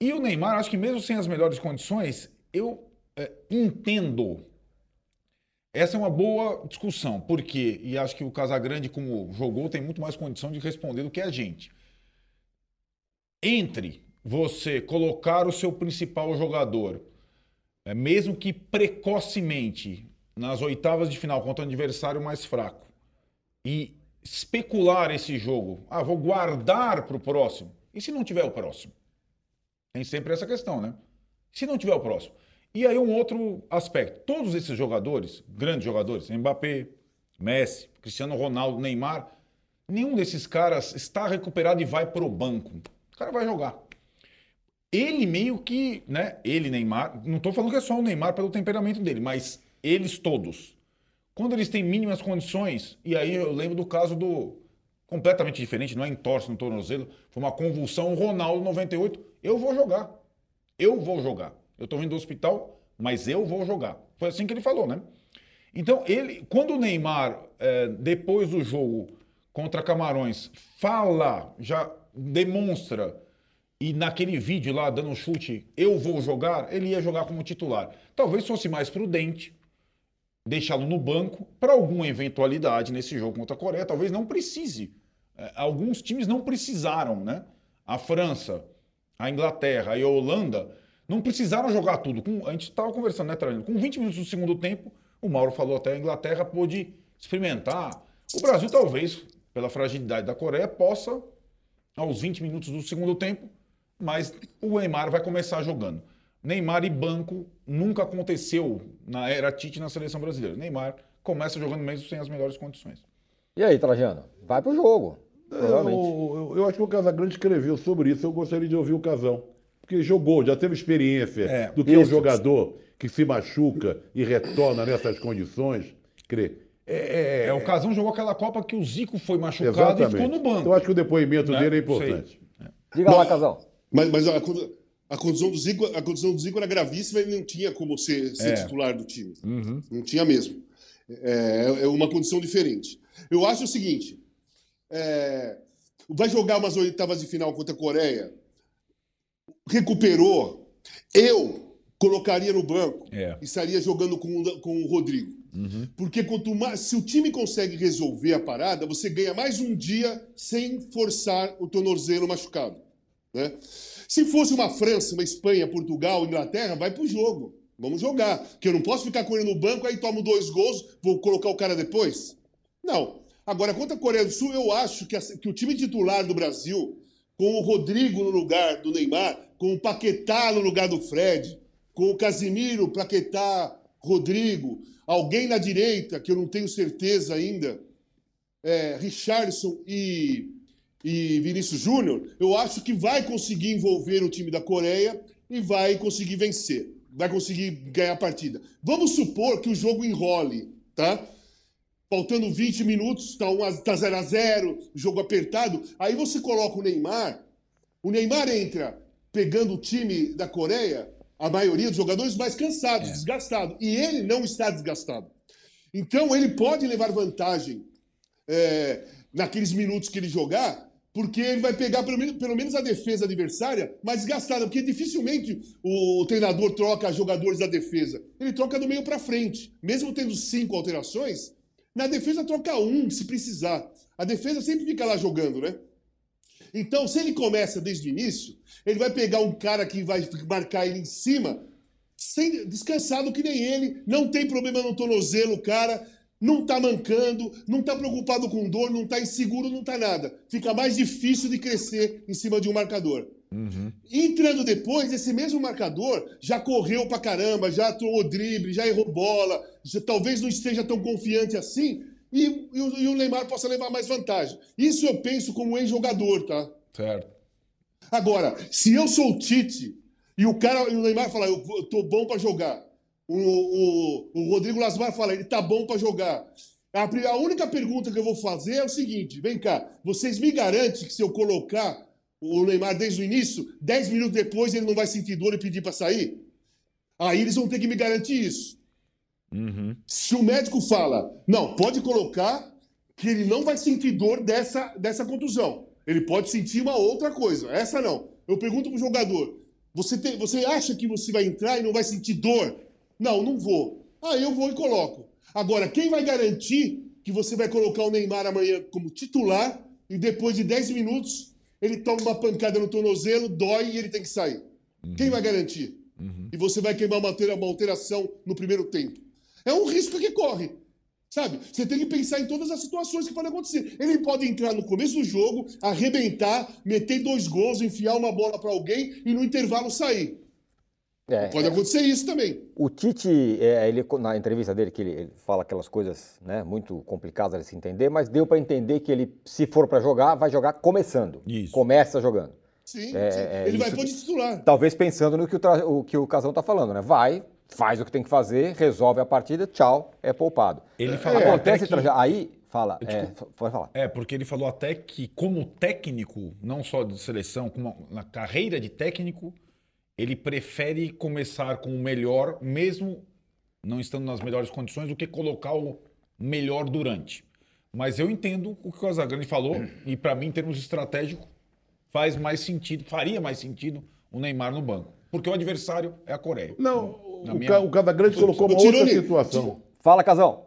E o Neymar, acho que mesmo sem as melhores condições, eu é, entendo. Essa é uma boa discussão, porque, e acho que o Casagrande, como jogou, tem muito mais condição de responder do que a gente. Entre você colocar o seu principal jogador, é, mesmo que precocemente, nas oitavas de final contra um adversário mais fraco, e especular esse jogo. Ah, vou guardar para o próximo. E se não tiver o próximo? Tem sempre essa questão, né? Se não tiver o próximo. E aí um outro aspecto. Todos esses jogadores, grandes jogadores, Mbappé, Messi, Cristiano Ronaldo, Neymar, nenhum desses caras está recuperado e vai pro banco. O cara vai jogar. Ele meio que, né? Ele, Neymar, não estou falando que é só o Neymar pelo temperamento dele, mas eles todos. Quando eles têm mínimas condições, e aí eu lembro do caso do. completamente diferente, não é entorse no tornozelo, foi uma convulsão, o Ronaldo 98. Eu vou jogar. Eu vou jogar. Eu tô vindo do hospital, mas eu vou jogar. Foi assim que ele falou, né? Então, ele, quando o Neymar, é, depois do jogo contra Camarões, fala, já demonstra, e naquele vídeo lá, dando um chute, eu vou jogar, ele ia jogar como titular. Talvez fosse mais prudente deixá-lo no banco para alguma eventualidade nesse jogo contra a Coreia. Talvez não precise. É, alguns times não precisaram, né? A França, a Inglaterra e a Holanda não precisaram jogar tudo. Com, a gente estava conversando, né, Trajano? Com 20 minutos do segundo tempo, o Mauro falou até a Inglaterra pôde experimentar. O Brasil, talvez, pela fragilidade da Coreia, possa, aos 20 minutos do segundo tempo, mas o Neymar vai começar jogando. Neymar e banco nunca aconteceu na era Tite na seleção brasileira. Neymar começa jogando mesmo sem as melhores condições. E aí, Trajano? Vai pro jogo. Eu, eu, eu acho que o Casagrande escreveu sobre isso. Eu gostaria de ouvir o Casão. Porque jogou, já teve experiência É, do que é um isso. jogador que se machuca e retorna nessas condições. Crê. É, É, o Casão jogou aquela Copa que o Zico foi machucado exatamente. e ficou no banco. Eu acho que o depoimento Né? dele é importante. Diga lá, Casal. Mas, mas a, a condição do Zico, a condição do Zico era gravíssima e ele não tinha como ser, ser É. titular do time. Não tinha mesmo. É, é uma condição diferente. Eu acho o seguinte: é, vai jogar umas oitavas de final contra a Coreia, recuperou. Eu colocaria no banco É. e estaria jogando com, o- com o Rodrigo. Porque quanto mais, se o time consegue resolver a parada, você ganha mais um dia sem forçar o tornozelo machucado. Né? Se fosse uma França, uma Espanha, Portugal, Inglaterra, vai pro jogo. Vamos jogar. Porque eu não posso ficar com ele no banco, aí tomo dois gols, vou colocar o cara depois? Não. Agora, contra a Coreia do Sul, eu acho que, a- que o time titular do Brasil, com o Rodrigo no lugar do Neymar, com o Paquetá no lugar do Fred, com o Casimiro, Paquetá, Rodrigo, alguém na direita, que eu não tenho certeza ainda, é, Richardson e, e Vinícius Júnior, eu acho que vai conseguir envolver o time da Coreia e vai conseguir vencer. Vai conseguir ganhar a partida. Vamos supor que o jogo enrole, tá? Faltando 20 minutos, tá 1 a- tá 0 a 0 jogo apertado. Aí você coloca o Neymar. O Neymar entra pegando o time da Coreia a maioria dos jogadores mais cansados, É. desgastados. E ele não está desgastado. Então ele pode levar vantagem é, naqueles minutos que ele jogar, porque ele vai pegar pelo menos, pelo menos a defesa adversária mais desgastada, porque dificilmente o, treinador troca jogadores da defesa. Ele troca do meio para frente. Mesmo tendo cinco alterações, na defesa troca um, se precisar. A defesa sempre fica lá jogando, né? Então, se ele começa desde o início, ele vai pegar um cara que vai marcar ele em cima, sem, descansado que nem ele, não tem problema no tornozelo, o cara não tá mancando, não tá preocupado com dor, não tá inseguro, não tá nada. Fica mais difícil de crescer em cima de um marcador. Entrando depois, esse mesmo marcador já correu pra caramba, já tomou drible, já errou bola, já, talvez não esteja tão confiante assim, e, e o, e o Neymar possa levar mais vantagem. Isso eu penso como ex-jogador, tá? Certo. Agora, se eu sou o Tite e o cara, e o Neymar fala, eu, eu tô bom pra jogar. O, o, o Rodrigo Lasmar fala, ele tá bom pra jogar. A, a única pergunta que eu vou fazer é o seguinte: vem cá, vocês me garantem que se eu colocar o Neymar desde o início, 10 minutos depois ele não vai sentir dor e pedir pra sair? Aí eles vão ter que me garantir isso. Se o médico fala, não, pode colocar que ele não vai sentir dor dessa, dessa contusão. Ele pode sentir uma outra coisa. Essa não. Eu pergunto pro jogador: você, tem, você acha que você vai entrar e não vai sentir dor? Não, não vou. Aí eu vou e coloco. Agora, quem vai garantir que você vai colocar o Neymar amanhã como titular e depois de 10 minutos ele toma uma pancada no tornozelo, dói e ele tem que sair? Quem vai garantir? E você vai queimar uma alteração no primeiro tempo. É um risco que corre. Sabe? Você tem que pensar em todas as situações que podem acontecer. Ele pode entrar no começo do jogo, arrebentar, meter dois gols, enfiar uma bola para alguém e no intervalo sair. É, Pode acontecer isso também. O Tite, é, ele, na entrevista dele, que ele, ele fala aquelas coisas né, muito complicadas de se entender, mas deu para entender que ele, se for para jogar, vai jogar começando. Isso. Começa jogando. Sim, É, sim. é, ele vai pôr de titular. Talvez pensando no que o, tra- o que o Casão está falando, né? Vai, faz o que tem que fazer, resolve a partida, tchau, é poupado. Ele falou Acontece, até que- aí, fala, é, pode falar. É, porque ele falou até que, como técnico, não só de seleção, como na carreira de técnico, ele prefere começar com o melhor, mesmo não estando nas melhores condições, do que colocar o melhor durante. Mas eu entendo o que o Casagrande falou, e para mim, em termos estratégicos, faz mais sentido, faria mais sentido o Neymar no banco. Porque o adversário é a Coreia. Não, Na o, minha- o Casagrande colocou uma outra situação. Fala, Casão.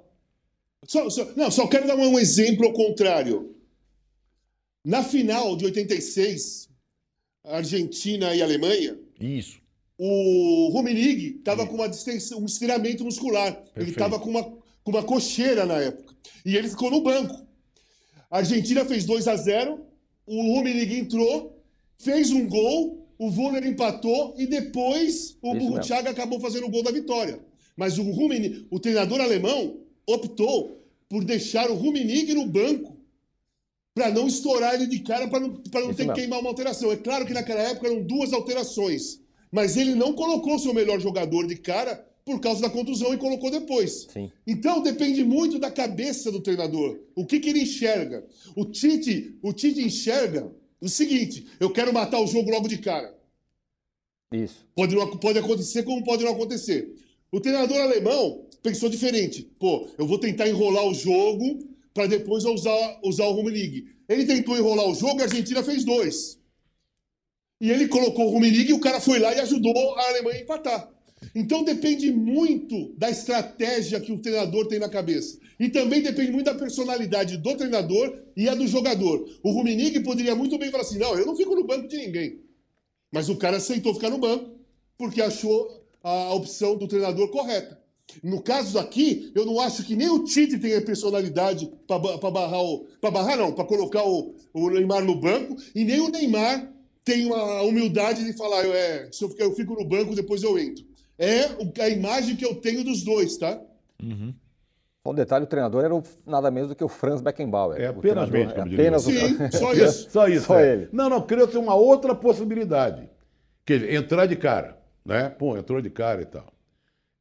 Só, só- não, só quero dar um exemplo ao contrário. Na final de 86, Argentina e Alemanha, Isso. o Rummenigge estava com uma distensão, um estiramento muscular. Ele Perfeito. estava com uma, com uma cocheira na época. E ele ficou no banco. A Argentina fez 2 a 0 o Rummenigge entrou, fez um gol, o Wunder empatou e depois o. Burruchaga acabou fazendo o gol da vitória. Mas o Rummenigge, o treinador alemão optou por deixar o Rummenigge no banco para não estourar ele de cara, para não, pra não Isso ter que queimar uma alteração. É claro que naquela época eram duas alterações, mas ele não colocou seu melhor jogador de cara por causa da contusão e colocou depois. Sim. Então depende muito da cabeça do treinador. O que, que ele enxerga? O Tite, o Tite enxerga o seguinte: eu quero matar o jogo logo de cara. Isso. Pode, pode acontecer como pode não acontecer. O treinador alemão pensou diferente. Pô, eu vou tentar enrolar o jogo para depois usar, usar o Rummenigge. Ele tentou enrolar o jogo a Argentina fez dois. E ele colocou o Rummenigge e o cara foi lá e ajudou a Alemanha a empatar. Então depende muito da estratégia que o treinador tem na cabeça. E também depende muito da personalidade do treinador e a do jogador. O Rummenigge poderia muito bem falar assim, não, eu não fico no banco de ninguém. Mas o cara aceitou ficar no banco porque achou a opção do treinador correta. No caso aqui, eu não acho que nem o Tite tenha personalidade para barrar o. Para barrar, não, para colocar o, o Neymar no banco, e nem o Neymar tem a humildade de falar, eu, é, se eu, ficar- eu fico no banco, depois eu entro. É o- a imagem que eu tenho dos dois, tá? Só um detalhe, o treinador era o- nada menos do que o Franz Beckenbauer. É O apenas treinador- mente, como é apenas o- Sim, só isso. Só isso. Só é. ele. Não, não, criou-se uma outra possibilidade. Quer dizer, entrar de cara, né? Pô, entrou de cara e tal.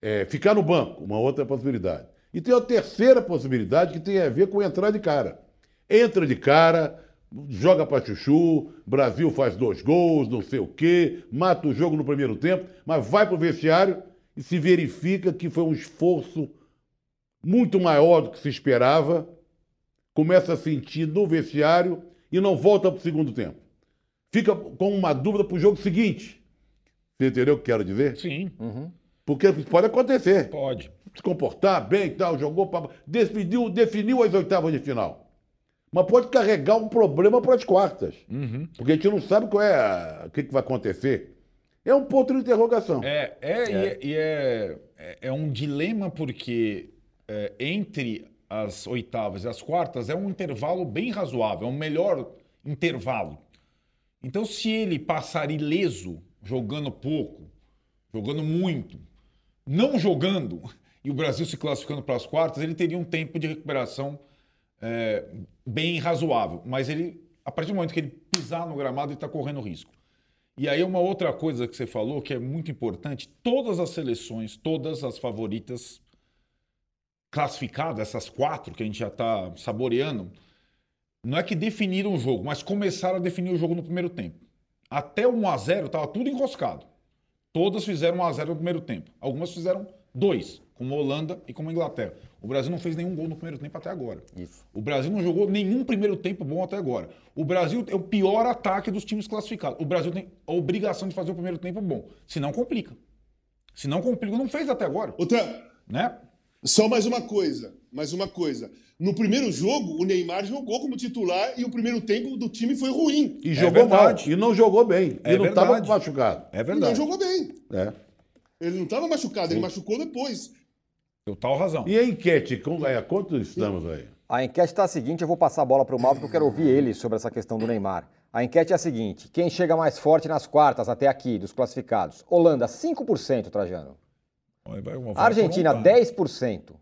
É, ficar no banco, uma outra possibilidade. E tem a terceira possibilidade que tem a ver com entrar de cara. Entra de cara, joga pra chuchu, Brasil faz dois gols, não sei o quê, mata o jogo no primeiro tempo, mas vai pro vestiário e se verifica que foi um esforço muito maior do que se esperava, começa a sentir no vestiário e não volta pro segundo tempo. Fica com uma dúvida pro jogo seguinte. Você entendeu o que quero dizer? Sim, Porque pode acontecer. pode. Se comportar bem e tal, jogou, pra... definiu, definiu as oitavas de final. Mas pode carregar um problema para as quartas. Porque a gente não sabe qual é a- o que, que vai acontecer. É um ponto de interrogação. É, é, E, é, e é, é- é um dilema porque é, entre as oitavas e as quartas é um intervalo bem razoável, é um melhor intervalo. Então, se ele passar ileso, jogando pouco, jogando muito, não jogando, e o Brasil se classificando para as quartas, ele teria um tempo de recuperação é, bem razoável. Mas ele, a partir do momento que ele pisar no gramado, ele está correndo risco. E aí uma outra coisa que você falou que é muito importante, todas as seleções, todas as favoritas classificadas, essas quatro que a gente já está saboreando, não é que definiram o jogo, mas começaram a definir o jogo no primeiro tempo. Até o 1 a 0 estava tudo enroscado. Todas fizeram 1 a 0 no primeiro tempo. Algumas fizeram dois, como a Holanda e como a Inglaterra. O Brasil não fez nenhum gol no primeiro tempo até agora. Isso. O Brasil não jogou nenhum primeiro tempo bom até agora. O Brasil é o pior ataque dos times classificados. O Brasil tem a obrigação de fazer o primeiro tempo bom. Se não complica. Se não complica, não fez até agora, Outra, né? Só mais uma coisa, mais uma coisa. No primeiro jogo, o Neymar jogou como titular e o primeiro tempo do time foi ruim. E jogou mal. verdade. E não jogou bem. É e não estava verdade. machucado. É Ele não verdade. jogou bem. É. Ele não estava machucado, ele machucou depois. Total razão. E a enquete, é, quantos estamos aí? A enquete está a seguinte, eu vou passar a bola para o Mauro porque eu quero ouvir ele sobre essa questão do Neymar. A enquete é a seguinte, quem chega mais forte nas quartas até aqui, dos classificados? Holanda, 5%, Trajano. Vai- vai- vai Argentina, aprontar. 10%.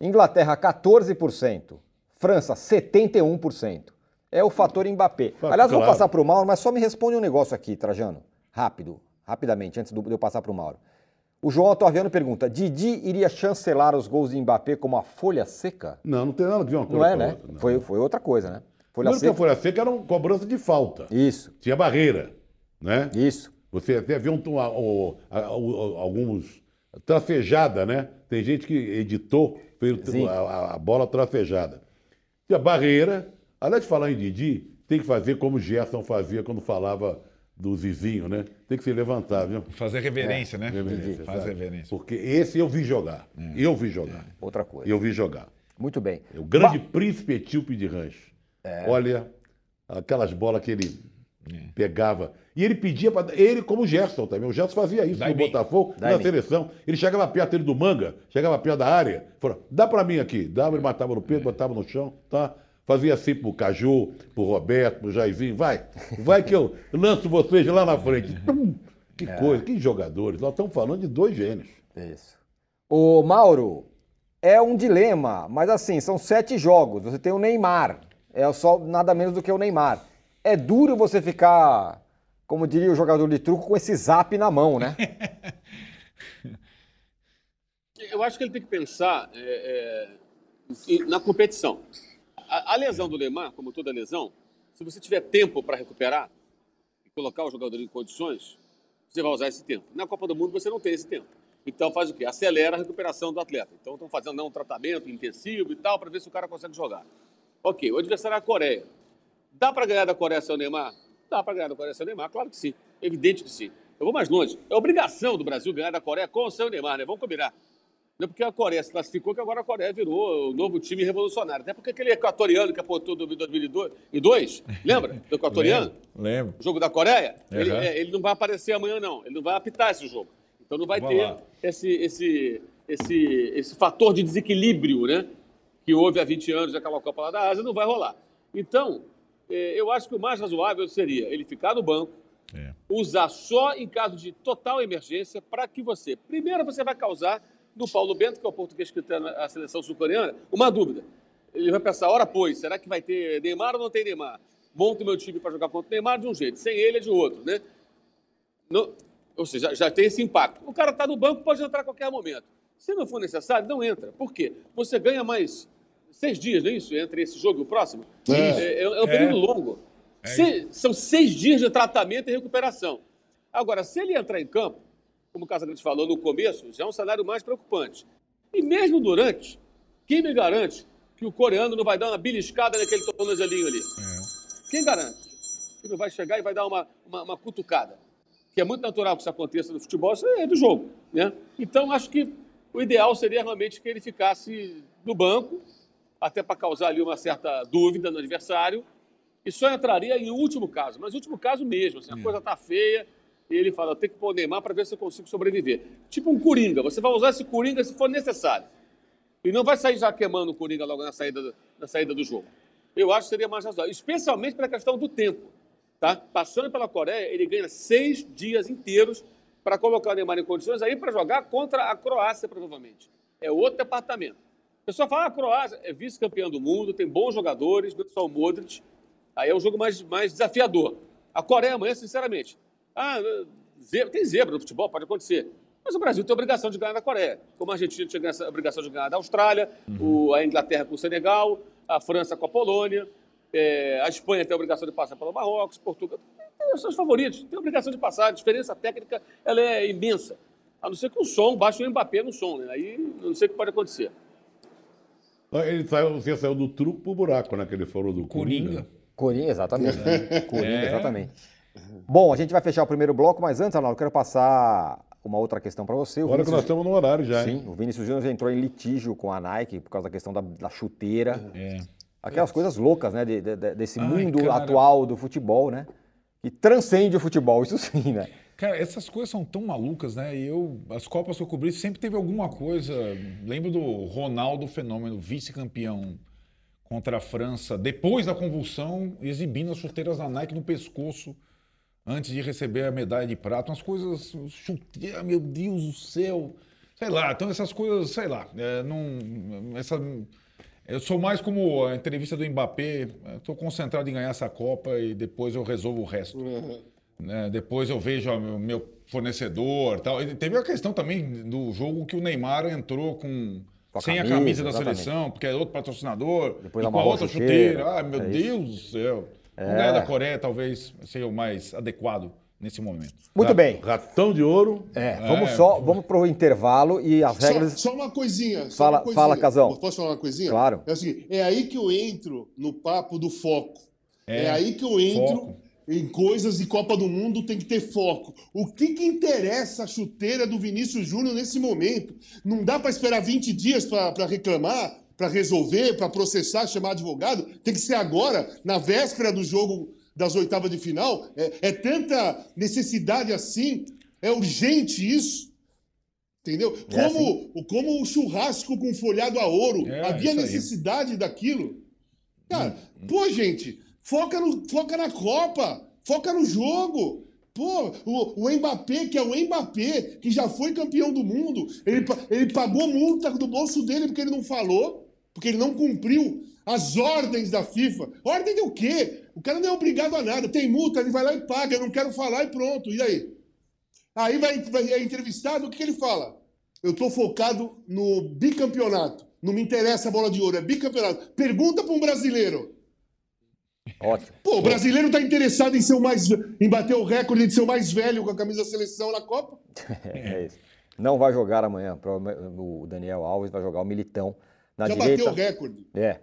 Inglaterra, 14%. França, 71%. É o fator Mbappé. Fa- Aliás, vou claro. passar para o Mauro, mas só me responde um negócio aqui, Trajano. Rápido, rapidamente, antes do- de eu passar para o Mauro. O João Otaviano pergunta, Didi iria chancelar os gols de Mbappé como a folha seca? Não, não tem nada a ver uma coisa Não é, né? outra, não. Foi, foi outra coisa, né? Folha Primeiro que a seca. folha seca era uma cobrança de falta. Isso, Tinha barreira, né? isso. Você até viu um, um, um, alguns trafejada, né? Tem gente que editou fez a, a- a bola trafejada. Tinha barreira. Aliás, de falar em Didi, tem que fazer como o Gerson fazia quando falava do Zizinho, né? Tem que se levantar, viu? Fazer reverência, né? Reverência, Faz sabe? reverência. Porque esse eu vi jogar. Eu vi jogar. Outra coisa. Eu vi jogar. Muito bem. É o grande príncipe etíope de rancho. Olha, aquelas bolas que ele pegava. E ele pedia para. Ele, como o Gerson também. O Gerson fazia isso no mim. Botafogo, na em mim. seleção. Ele chegava perto dele do manga, chegava perto da área, falou: dá para mim aqui. Dava, ele matava no peito, botava no chão, tá? Fazia assim pro Caju, pro Roberto, pro Jairzinho. Vai, vai que eu lanço vocês lá na frente. Que coisa, que jogadores. Nós estamos falando de dois gênios. Isso. Ô, Mauro, é um dilema, mas assim, são sete jogos. Você tem o Neymar. É só nada menos do que o Neymar. É duro você ficar, como diria o jogador de truco, com esse zap na mão, né? Eu acho que ele tem que pensar é, é, na competição. A, a lesão do Neymar, como toda lesão, se você tiver tempo para recuperar e colocar o jogador em condições, você vai usar esse tempo. Na Copa do Mundo você não tem esse tempo. Então faz o quê? Acelera a recuperação do atleta. Então estão fazendo né, um tratamento intensivo e tal para ver se o cara consegue jogar. Ok, o adversário é a Coreia. Dá para ganhar da Coreia sem o Neymar? Dá para ganhar da Coreia sem o Neymar? Claro que sim. Evidente que sim. Eu vou mais longe. É obrigação do Brasil ganhar da Coreia com o seu Neymar, né? Vamos combinar. Não é porque a Coreia se classificou que agora a Coreia virou o novo time revolucionário. Até porque aquele equatoriano que apontou do 2002, lembra? Do equatoriano? Lembro. O jogo da Coreia? Ele, Aham. é, ele não vai aparecer amanhã, não. Ele não vai apitar esse jogo. Então não vai Vai ter lá. esse, esse, esse, esse fator de desequilíbrio, né? Que houve há 20 anos naquela Copa lá da Ásia, não vai rolar. Então, eu acho que o mais razoável seria ele ficar no banco, É. usar só em caso de total emergência para que você, primeiro você vai causar no Paulo Bento, que é o português que treina a seleção sul-coreana, uma dúvida. Ele vai pensar, ora pois, será que vai ter Neymar ou não tem Neymar? Monto meu time para jogar contra o Neymar de um jeito, sem ele é de outro, né? Não- ou seja, já, já tem esse impacto. O cara está no banco, pode entrar a qualquer momento. Se não for necessário, não entra. Por quê? Você ganha mais seis dias, não é isso? Entre esse jogo e o próximo? É. É, é um período longo. Se- são seis dias de tratamento e recuperação. Agora, se ele entrar em campo, como o Casagrande falou no começo, já é um cenário mais preocupante. E mesmo durante, quem me garante que o coreano não vai dar uma beliscada naquele tornozelinho ali? Quem garante? Que não vai chegar e vai dar uma, uma, uma cutucada. Que é muito natural que isso aconteça no futebol, isso é do jogo. Né? Então, acho que o ideal seria realmente que ele ficasse no banco, até para causar ali uma certa dúvida no adversário, e só entraria em último caso, mas último caso mesmo. Assim, a coisa tá feia, e ele fala: eu tenho que pôr o Neymar para ver se eu consigo sobreviver. Tipo um coringa, você vai usar esse coringa se for necessário. E não vai sair já queimando o coringa logo na saída, do- na saída do jogo. Eu acho que seria mais razoável, especialmente pela questão do tempo. Tá? Passando pela Coreia, ele ganha seis dias inteiros para colocar o Neymar em condições aí para jogar contra a Croácia, provavelmente. É outro departamento. O pessoal fala, ah, a Croácia é vice-campeã do mundo, tem bons jogadores, não é só o Modric. Aí é um jogo mais, mais desafiador. A Coreia amanhã, sinceramente, ah, zebra, tem zebra no futebol, pode acontecer. Mas o Brasil tem obrigação de ganhar da Coreia. Como a Argentina tinha essa obrigação de ganhar da Austrália, o- a Inglaterra com o Senegal, a França com a Polônia, é, a Espanha tem a obrigação de passar pelo Marrocos, Portugal. São os favoritos, tem a obrigação de passar. A diferença técnica ela é imensa. A não ser que o som, baixe o Mbappé no som, né? Aí não sei o que pode acontecer. Ele saiu, você saiu do truco pro buraco, né? Que ele falou do Coringa. Coringa. Coringa, exatamente. Coringa, É. exatamente. Bom, a gente vai fechar o primeiro bloco, mas antes, Arnaldo, eu quero passar uma outra questão para você. Agora que nós estamos no horário já, hein? Sim, o Vinícius Júnior entrou em litígio com a Nike por causa da questão da, da chuteira. É. Aquelas coisas loucas, né? de- de- desse Ai, mundo cara. atual do futebol, né? Que transcende o futebol, isso sim, né? Cara, essas coisas são tão malucas, né? E eu, as Copas que eu cobri, sempre teve alguma coisa. Lembro do Ronaldo Fenômeno, vice-campeão contra a França, depois da convulsão, exibindo as chuteiras da Nike no pescoço, antes de receber a medalha de prata. Umas coisas. Chuteira, meu Deus do céu. Sei lá, então essas coisas, sei lá. é, não, essa, eu sou mais como a entrevista do Mbappé, estou concentrado em ganhar essa Copa e depois eu resolvo o resto né? Depois eu vejo o meu, fornecedor tal. E teve a questão também do jogo que o Neymar entrou com, Com a sem camisa, a camisa da exatamente. seleção, porque é outro patrocinador, Depois e com a outra chuteira. chuteira. Ah, meu É Deus do céu. O ganhar da Coreia talvez seja o mais adequado nesse momento. Muito bem. Ratão de ouro. É, vamos só, vamos pro intervalo e as Só, regras. só uma coisinha. só Fala- uma coisinha. fala, Casão. Posso falar uma coisinha? Claro. É o seguinte, é aí que eu entro no papo do foco. É, aí que eu entro foco. Em coisas de Copa do Mundo, tem que ter foco. O que, que interessa a chuteira do Vinícius Júnior nesse momento? Não dá para esperar 20 dias para reclamar, para resolver, para processar, chamar advogado. Tem que ser agora, na véspera do jogo das oitavas de final. É, é tanta necessidade assim, é urgente isso. Entendeu? É, Como, o- como o churrasco com folhado a ouro. É, Havia isso aí. necessidade daquilo. Cara, pô, gente, foca, no, foca na Copa, foca no jogo. Pô, o, o Mbappé, que é o Mbappé, que já foi campeão do mundo, ele, ele pagou multa do bolso dele porque ele não falou, porque ele não cumpriu as ordens da FIFA. Ordem de o quê? O cara não é obrigado a nada. Tem multa, ele vai lá e paga. Eu não quero falar e pronto. E aí? Aí vai, vai é entrevistado, o que, que ele fala? Eu tô focado no bicampeonato. Não me interessa a bola de ouro, é bicampeonato. Pergunta para um brasileiro. Ótimo. Pô, o brasileiro tá interessado em ser o mais em bater o recorde de ser o mais velho com a camisa da seleção na Copa? É isso. Não vai jogar amanhã. O Daniel Alves vai jogar o Militão na Já direita. bateu o recorde. É.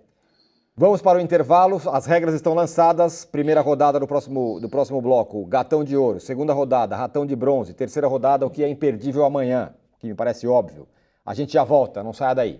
Vamos para o intervalo. As regras estão lançadas. Primeira rodada do próximo, do próximo bloco, Gatão de Ouro. Segunda rodada, Ratão de Bronze. Terceira rodada, o que é imperdível amanhã, que me parece óbvio. A gente já volta, não saia daí.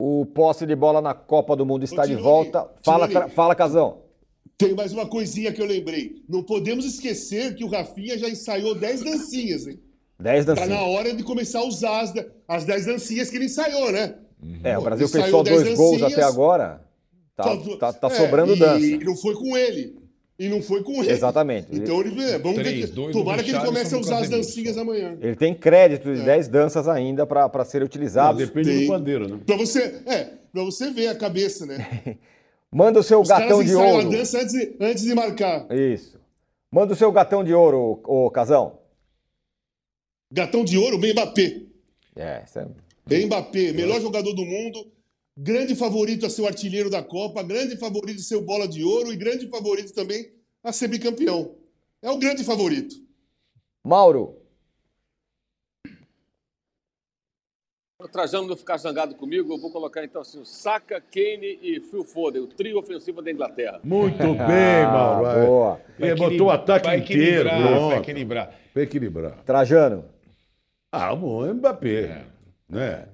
O posse de bola na Copa do Mundo está de volta. Fala, fala Casão. Tem mais uma coisinha que eu lembrei. Não podemos esquecer que o Rafinha já ensaiou 10 dancinhas, hein? 10 Tá na dancinhas. hora de começar a usar as, as 10 dancinhas que ele ensaiou, né? É, o Brasil fez só 10 dois gols dancinhas, até agora. Tá, Só- tá, tá é, sobrando dança. E não foi com ele. E não foi com ele. Exatamente. Então ele, é, vamos Três, ver. dois que- Tomara do que ele comece a usar as dancinhas só. amanhã. Ele tem crédito É. de 10 danças ainda para serem Ah, utilizados. depende Tem. do pandeiro, né? Pra você, é, pra você ver a cabeça, né? Manda o seu Os gatão caras de ouro. a dança antes de, antes de marcar. Isso. Manda o seu gatão de ouro, ô Casão. Gatão de ouro, bem Mbappé. É, isso é... Mbappé, melhor jogador do mundo, grande favorito a ser o artilheiro da Copa, grande favorito a ser o bola de ouro e grande favorito também a ser bicampeão. É o grande favorito. Mauro, O Trajano não ficar zangado comigo, eu vou colocar então assim, o Saka, Kane e Phil Foden, o trio ofensivo da Inglaterra. Muito bem, Mauro. Ah, vai. boa. Ele botou o ataque Vai inteiro. equilibrar, Vai equilibrar. Pra equilibrar. Trajano. Ah, bom, é Mbappé. Né?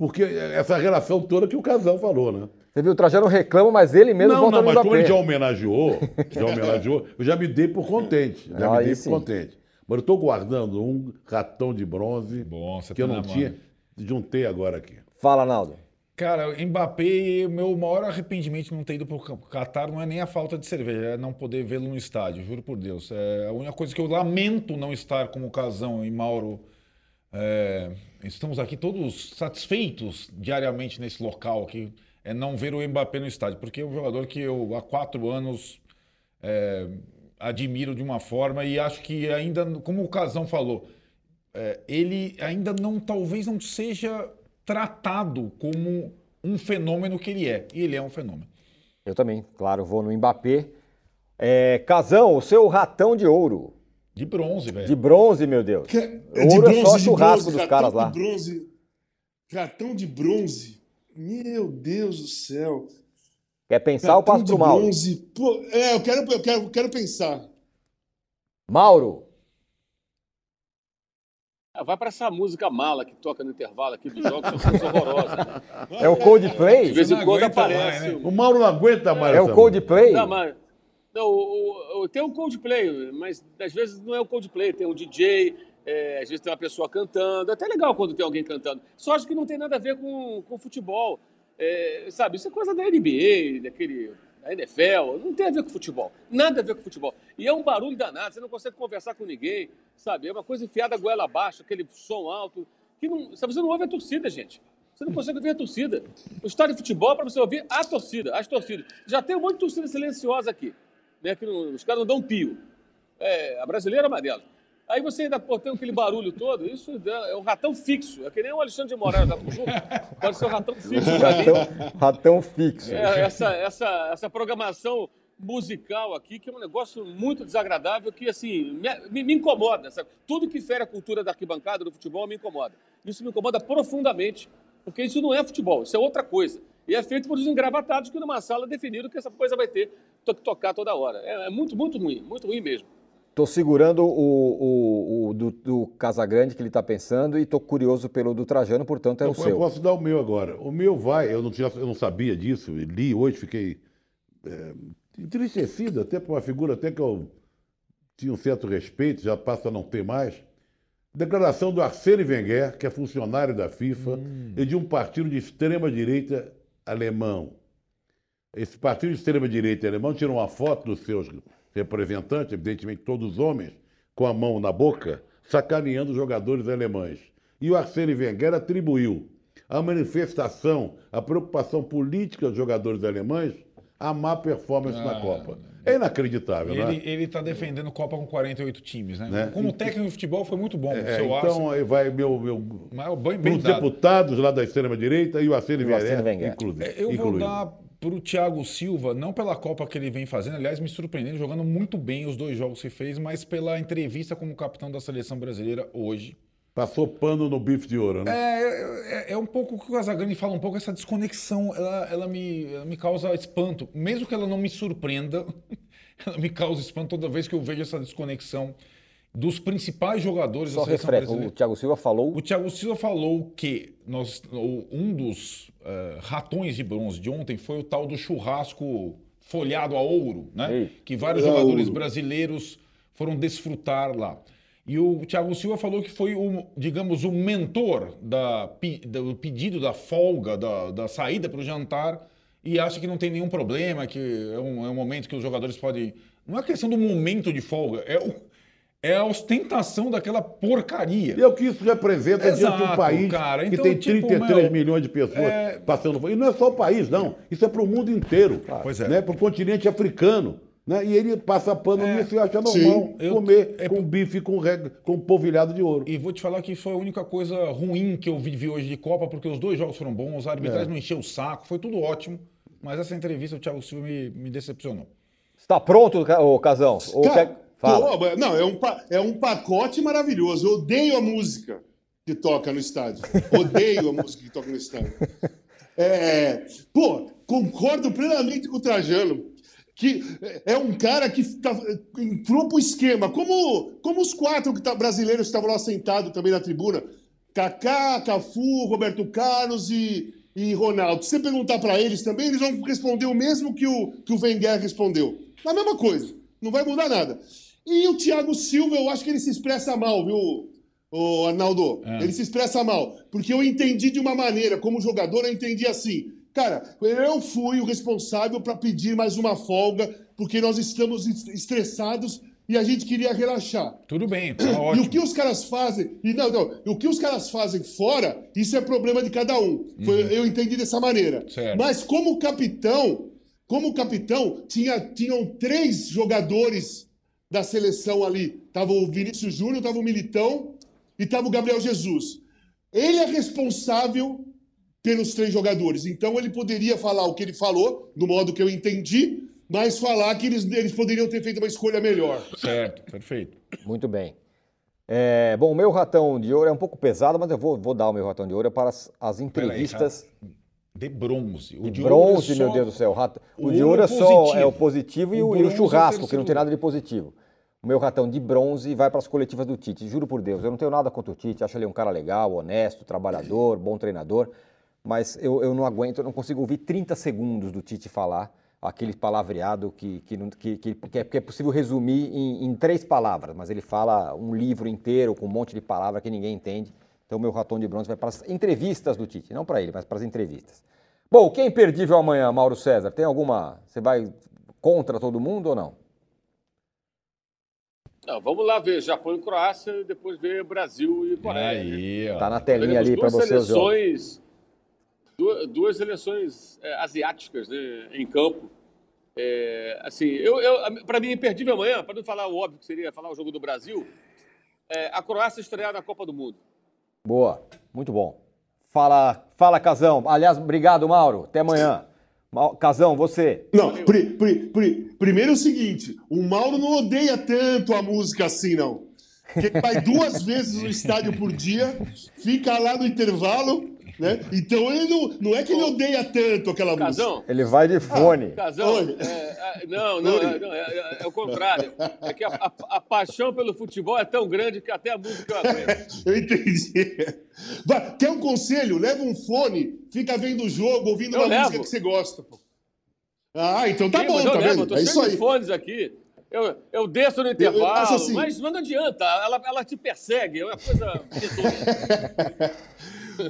Porque essa relação toda que o casal falou, né? Você viu, o Trajano reclama, mas ele mesmo não, volta não, mas como ele já homenageou, já homenageou, eu já me dei por contente. Já Aí me dei sim. por contente. Mas eu estou guardando um ratão de bronze Bom, você que eu tá não na tinha. mão. Juntei agora aqui. Fala, Naldo. Cara, Mbappé, o meu maior arrependimento de não ter ido para o Qatar não é nem a falta de cerveja, é não poder vê-lo no estádio, juro por Deus. É a única coisa que eu lamento não estar como o Casão e Mauro. É, estamos aqui todos satisfeitos diariamente nesse local aqui, é não ver o Mbappé no estádio, porque é um jogador que eu há quatro anos é, admiro de uma forma e acho que ainda, como o Casão falou, é, ele ainda não, talvez não seja tratado como um fenômeno que ele é. E ele é um fenômeno. Eu também, claro, vou no Mbappé. É, Casão, o seu ratão de ouro. De bronze, velho. De bronze, meu Deus. Que- Ouro é só de churrasco bronze, dos caras lá. De bronze, ratão de bronze. Meu Deus do céu. Quer pensar ou passo de pro Mauro? bronze. Pô, é, eu quero, eu quero, eu quero pensar. Mauro, Ah, Vai para essa música mala que toca no intervalo aqui dos jogos, são coisa horrorosa. né? é o Coldplay? De vez em não quando aguenta aparece. mais, né? O Mauro não aguenta mais. É o essa Coldplay? Não, mas. Não, o, o- tem o Coldplay, mas às vezes não é o Coldplay, tem um DJ, é, às vezes tem uma pessoa cantando. É até legal quando tem alguém cantando. Só acho que não tem nada a ver com, com futebol. É, sabe, isso é coisa da NBA, daquele, da NFL, não tem a ver com futebol. Nada a ver com futebol. E é um barulho danado, você não consegue conversar com ninguém, sabe? É uma coisa enfiada goela abaixo, aquele som alto, que não, sabe, você não ouve a torcida, gente. Você não consegue ouvir a torcida. O estádio de futebol é para você ouvir a torcida, as torcidas. Já tem um monte de torcida silenciosa aqui, né? Que não- os caras não dão pio. É, a brasileira é uma delas. Aí você ainda pô, tem aquele barulho todo, isso é um ratão fixo. É que nem o Alexandre de Moraes da Tuju. Pode ser um ratão fixo. Ratão, ratão fixo. É, essa, essa, essa programação musical aqui, que é um negócio muito desagradável, que assim, me, me- incomoda. sabe? Tudo que fere a cultura da arquibancada do futebol me incomoda. Isso me incomoda profundamente, porque isso não é futebol, isso é outra coisa. E é feito por os engravatados que numa sala definiram que essa coisa vai ter que tocar toda hora. É, é muito, muito ruim, muito ruim mesmo. Tô segurando o, o, o do, do Casagrande que ele tá pensando e tô curioso pelo do Trajano, portanto é eu, o eu seu. posso dar o meu agora. O meu vai, eu não, tinha, eu não sabia disso, li hoje, fiquei é, entristecido, até por uma figura até que eu tinha um certo respeito, já passa a não ter mais. Declaração do Arsene Wenger, que é funcionário da FIFA, e de um partido de extrema-direita alemão. Esse partido de extrema-direita alemão tirou uma foto dos seus representantes, evidentemente todos homens, com a mão na boca, sacaneando os jogadores alemães. E o Arsene Wenger atribuiu a manifestação, a preocupação política dos jogadores alemães à má performance na Ah, Copa. É inacreditável, né? Ele, ele tá defendendo Copa com 48 times, né? Né? Como técnico de futebol foi muito bom. É, seu então aí vai meu, meu Mas é bem, bem os dado. deputados lá da extrema-direita e o Arsene E o Arsene Wenger, Wenger. inclusive. É, Eu vou incluído. dar para o Thiago Silva, não pela Copa que ele vem fazendo, aliás, me surpreendendo, jogando muito bem os dois jogos que fez, mas pela entrevista como capitão da seleção brasileira hoje. Passou pano no bife de ouro, né? É, é, é um pouco o que o Casagrande fala, um pouco essa desconexão, ela, ela, me, ela me causa espanto. Mesmo que ela não me surpreenda, ela me causa espanto toda vez que eu vejo essa desconexão dos principais jogadores Só da seleção refresca, brasileira. o Thiago Silva falou O Thiago Silva falou que nós, um dos eh, ratões de bronze de ontem foi o tal do churrasco folhado a ouro, né? Ei. Que vários jogadores ouro. brasileiros foram desfrutar lá. E o Thiago Silva falou que foi, o, digamos, o mentor da, do pedido da folga, da, da saída para o jantar, e acha que não tem nenhum problema, que é um, é um momento que os jogadores podem. Não é questão do momento de folga, é, o- é a ostentação daquela porcaria. E é o que isso representa diante de um Exato, país cara. que Então, tem tipo, 33 meu, milhões de pessoas é- passando fome. E não é só o país, não. Isso é para o mundo inteiro. Pois é. Né? Para o continente africano. Né? E ele passa pano É, nisso e acha sim. normal Eu- comer é com bife com, reg... com polvilhado de ouro. E vou te falar que foi a única coisa ruim que eu vivi hoje de Copa, porque os dois jogos foram bons, a arbitragem É. não encheu o saco, foi tudo ótimo. Mas essa entrevista o Thiago Silva me, me decepcionou. Está pronto, ô Casão? Cara, quer- Fala. tô- não, é um, é um pacote maravilhoso. Eu odeio a música que toca no estádio. Odeio a música que toca no estádio. É, pô, concordo plenamente com o Trajano. Que é um cara que tá- entrou pro esquema, como, como os quatro que tá, brasileiros que estavam lá sentados também na tribuna: Kaká, Cafu, Roberto Carlos e, e Ronaldo. Se você perguntar para eles também, eles vão responder o mesmo que o, que o Wenger respondeu. A mesma coisa. Não vai mudar nada. E o Thiago Silva, eu acho que ele se expressa mal, viu, o Arnaldo? É. Ele se expressa mal. Porque eu entendi de uma maneira, como jogador, eu entendi assim. Cara, eu fui o responsável para pedir mais uma folga, porque nós estamos est- estressados e a gente queria relaxar. Tudo bem, tá E ótimo. o que os caras fazem, e não, não, e o que os caras fazem fora, isso é problema de cada um. Foi- Eu entendi dessa maneira. Uhum. Certo. Mas como capitão, como capitão, tinha, tinham três jogadores da seleção ali. Tava o Vinícius Júnior, tava o Militão e tava o Gabriel Jesus. Ele é responsável pelos três jogadores. Então ele poderia falar o que ele falou, do modo que eu entendi, mas falar que eles, eles poderiam ter feito uma escolha melhor. Certo, perfeito. Muito bem. É, bom, o meu ratão de ouro é um pouco pesado, mas eu vou, vou dar o meu ratão de ouro para as, as entrevistas De bronze. O de de ouro é bronze, só- meu Deus do céu. O, o de ouro é é só é o positivo e O o, é churrasco, que não tem nada de positivo. O meu ratão de bronze vai para as coletivas do Tite. Juro por Deus, eu não tenho nada contra o Tite. Acho ele um cara legal, honesto, trabalhador, bom treinador. Mas eu, eu não aguento, eu não consigo ouvir 30 segundos do Tite falar aquele palavreado que, que, que, que, que é, que é possível resumir em, em três palavras. Mas ele fala um livro inteiro com um monte de palavras que ninguém entende. Então o meu ratão de bronze vai para as entrevistas do Tite. Não para ele, mas para as entrevistas. Bom, quem é imperdível amanhã, Mauro César? Tem alguma. Você vai contra todo mundo ou não? Não, vamos lá ver Japão e Croácia e depois ver Brasil e Coreia. né? Aí, ó. Tá na telinha ali para você seleções, duas, duas seleções é, asiáticas né, em campo. É, assim, eu, eu, para mim, imperdível amanhã, para não falar o óbvio que seria falar o jogo do Brasil, é, a Croácia estrear na Copa do Mundo. Boa, muito bom. Fala, fala Casão. Aliás, obrigado, Mauro. Até amanhã. Casão, você. Não, pri- pri- pri- primeiro é o seguinte: o Mauro não odeia tanto a música assim, não. Porque vai duas vezes no estádio por dia, fica lá no intervalo, né? Então ele não, não é que ele odeia tanto aquela música. Casão, Ele vai de fone. Casão, Oi. é, é, não, não, é, não, é, é- é o contrário. É que a, a- a paixão pelo futebol é tão grande que até a música eu aguento. Eu entendi. Vai, quer um conselho? Leva um fone, fica vendo o jogo, ouvindo Eu uma levo. música que você gosta. pô. Ah, então tá Sim, bom, eu tá levo, vendo? eu tô É isso aí. fones aqui. Eu, eu desço no intervalo, acho assim- mas não adianta. Ela, ela te persegue, é uma coisa.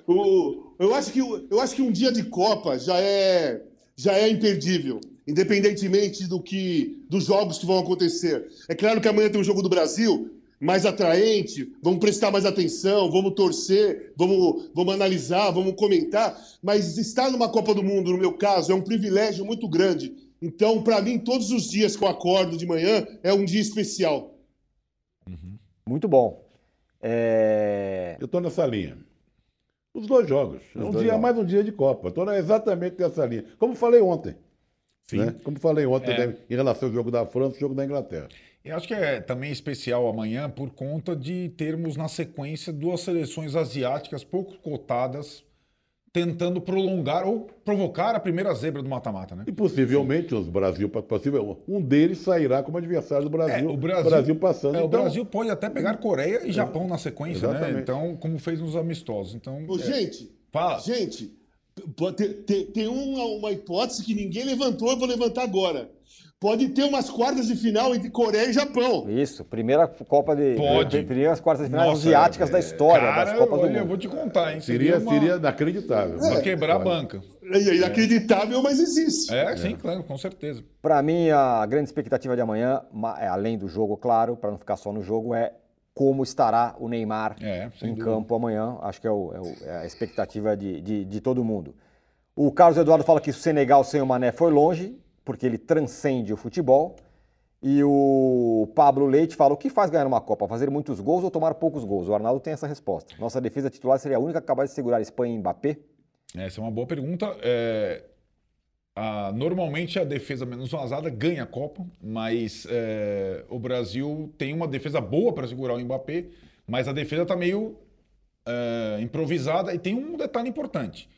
O- eu, acho que, o- eu acho que um dia de Copa já é, já é imperdível, independentemente do que dos jogos que vão acontecer. É claro que amanhã tem um jogo do Brasil mais atraente, vamos prestar mais atenção, vamos torcer, vamos, vamos analisar, vamos comentar, mas estar numa Copa do Mundo, no meu caso, é um privilégio muito grande. Então, para mim, todos os dias que eu acordo de manhã é um dia especial. Muito bom. É, Eu estou nessa linha. Os dois jogos. Os um dois dia jogos. mais um dia de Copa. Estou exatamente nessa linha. Como falei ontem. Sim. né? Como falei ontem É. né, em relação ao jogo da França e jogo da Inglaterra. Eu acho que é também especial amanhã por conta de termos na sequência duas seleções asiáticas pouco cotadas tentando prolongar ou provocar a primeira zebra do mata-mata, né? E possivelmente os Brasil, possível, um deles sairá como adversário do Brasil. É, o Brasil, passando. É, o então, Brasil pode até pegar Coreia e Japão na sequência, né? Exatamente. Então, como fez nos amistosos. Então, Ô, é, gente, fala. gente, ter- ter- tem uma, uma hipótese que ninguém levantou, eu vou levantar agora. Pode ter umas quartas de final entre Coreia e Japão. Isso, primeira Copa de. Pode. Primeiras quartas de final Nossa, asiáticas é, da história cara, das Copas do olha, eu Mundo. vou te contar, hein? seria, uma- seria inacreditável. Pra quebrar a banca. É inacreditável, mas existe. É, sim, claro, com certeza. Para mim, a grande expectativa de amanhã, ma- é, além do jogo, claro, para não ficar só no jogo, é como estará o Neymar É, em dúvida. campo amanhã. Acho que é, o- é o- é a expectativa de, de- de todo mundo. O Carlos Eduardo fala que o Senegal sem o Mané foi longe, porque ele transcende o futebol. E o Pablo Leite fala: o que faz ganhar uma Copa? Fazer muitos gols ou tomar poucos gols? O Arnaldo tem essa resposta. Nossa defesa titular seria a única capaz de segurar Espanha e Mbappé? Essa é uma boa pergunta. É, a- normalmente a defesa menos vazada ganha a Copa, mas é, o Brasil tem uma defesa boa para segurar o Mbappé, mas a defesa está meio é, improvisada e tem um detalhe importante.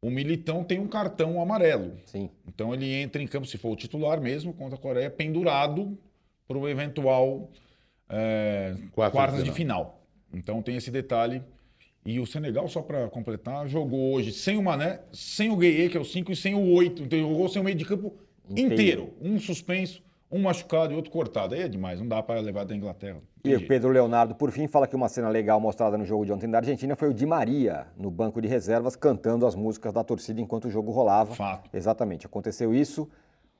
O Militão tem um cartão amarelo. Sim. Então ele entra em campo, se for o titular mesmo, contra a Coreia, pendurado para o eventual é, Quartas quartas, de final. Então tem esse detalhe. E o Senegal, só para completar, jogou hoje sem o Mané, sem o Gueye, que é o 5, e sem o 8. Então jogou sem o meio de campo Inteiro. inteiro. Um suspenso, um machucado e outro cortado. Aí é demais, não dá para levar da Inglaterra. E o Pedro Leonardo, por fim, fala que uma cena legal mostrada no jogo de ontem da Argentina foi o Di Maria, no banco de reservas, cantando as músicas da torcida enquanto o jogo rolava. Fato. Exatamente, aconteceu isso.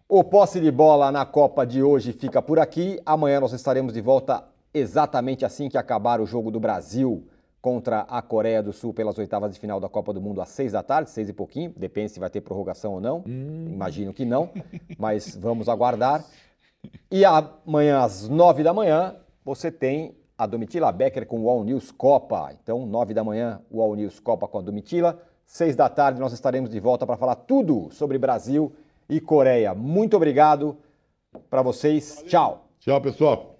O posse de bola na Copa de hoje fica por aqui. Amanhã nós estaremos de volta exatamente assim que acabar o jogo do Brasil contra a Coreia do Sul pelas oitavas de final da Copa do Mundo às seis da tarde, seis e pouquinho. Depende se vai ter prorrogação ou não. Imagino que não, mas vamos aguardar. E amanhã às nove da manhã você tem a Domitila Becker com o All News Copa. Então, nove da manhã, o All News Copa com a Domitila. Seis da tarde nós estaremos de volta para falar tudo sobre Brasil e Coreia. Muito obrigado para vocês. Tchau. Tchau, pessoal.